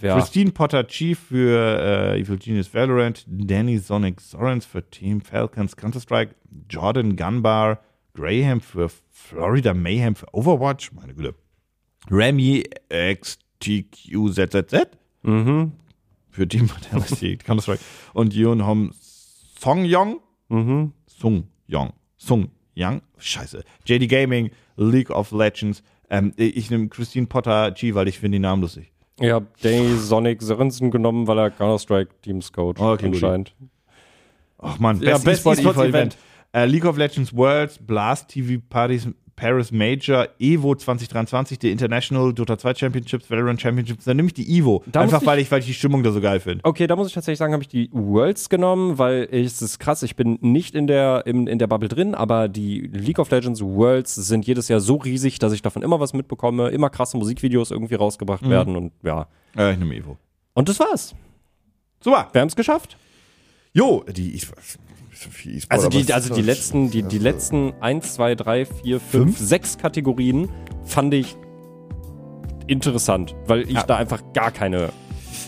Ja. Christine Potter Chief für äh, Evil Genius Valorant, Danny Sonic Sorens für Team Falcons Counter-Strike, Jordan Gunbar Graham für Florida Mayhem für Overwatch, meine Güte. Remy XTQZZZ Mhm. für Team Vitality Counter-Strike und Yoon Hom Song Yong, Mhm. Sung Yong, Sung Yang, scheiße, JD Gaming, League of Legends. Ähm, ich nehme Christine Potter G, weil ich finde den Namen lustig. Ich habe Danny Sonic Sörensen genommen, weil er Counter-Strike Teams Coach Okay, anscheinend. Ach man, Ja, Best, Best E-Sport E-Sport Event. Event. Äh, League of Legends Worlds, Blast TV Parties, Paris Major, Evo 2023, die International Dota 2 Championships, Valorant Championships, dann nehme ich die Evo. Da Einfach ich- weil ich, weil ich die Stimmung da so geil finde. Okay, da muss ich tatsächlich sagen, habe ich die Worlds genommen, weil ich, es ist krass, ich bin nicht in der, in, in der Bubble drin, aber die League of Legends Worlds sind jedes Jahr so riesig, dass ich davon immer was mitbekomme, immer krasse Musikvideos irgendwie rausgebracht werden und ja. Äh, ich nehme Evo. Und das war's. Super. Wir haben es geschafft. Jo, die E-Sport. E-Sport, Also aber die, also die letzten, die, die letzten 1, 2, 3, 4, 5, 6 Kategorien fand ich interessant, weil ich Ja. da einfach gar keine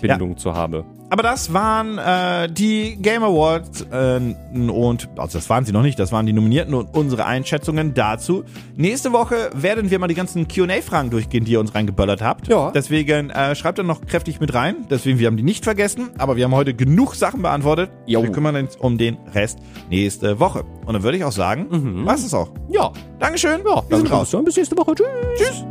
Bindung zu habe. Aber das waren äh, die Game Awards äh, und, also das waren sie noch nicht, das waren die Nominierten und unsere Einschätzungen dazu. Nächste Woche werden wir mal die ganzen Q&A-Fragen durchgehen, die ihr uns reingeböllert habt. Ja. Deswegen äh, schreibt dann noch kräftig mit rein. Deswegen, wir haben die nicht vergessen, aber wir haben heute genug Sachen beantwortet. Jo. Wir kümmern uns um den Rest nächste Woche. Und dann würde ich auch sagen, was ist auch. Ja. Dankeschön. Ja, wir sind raus. Bis nächste Woche. Tschüss. Tschüss.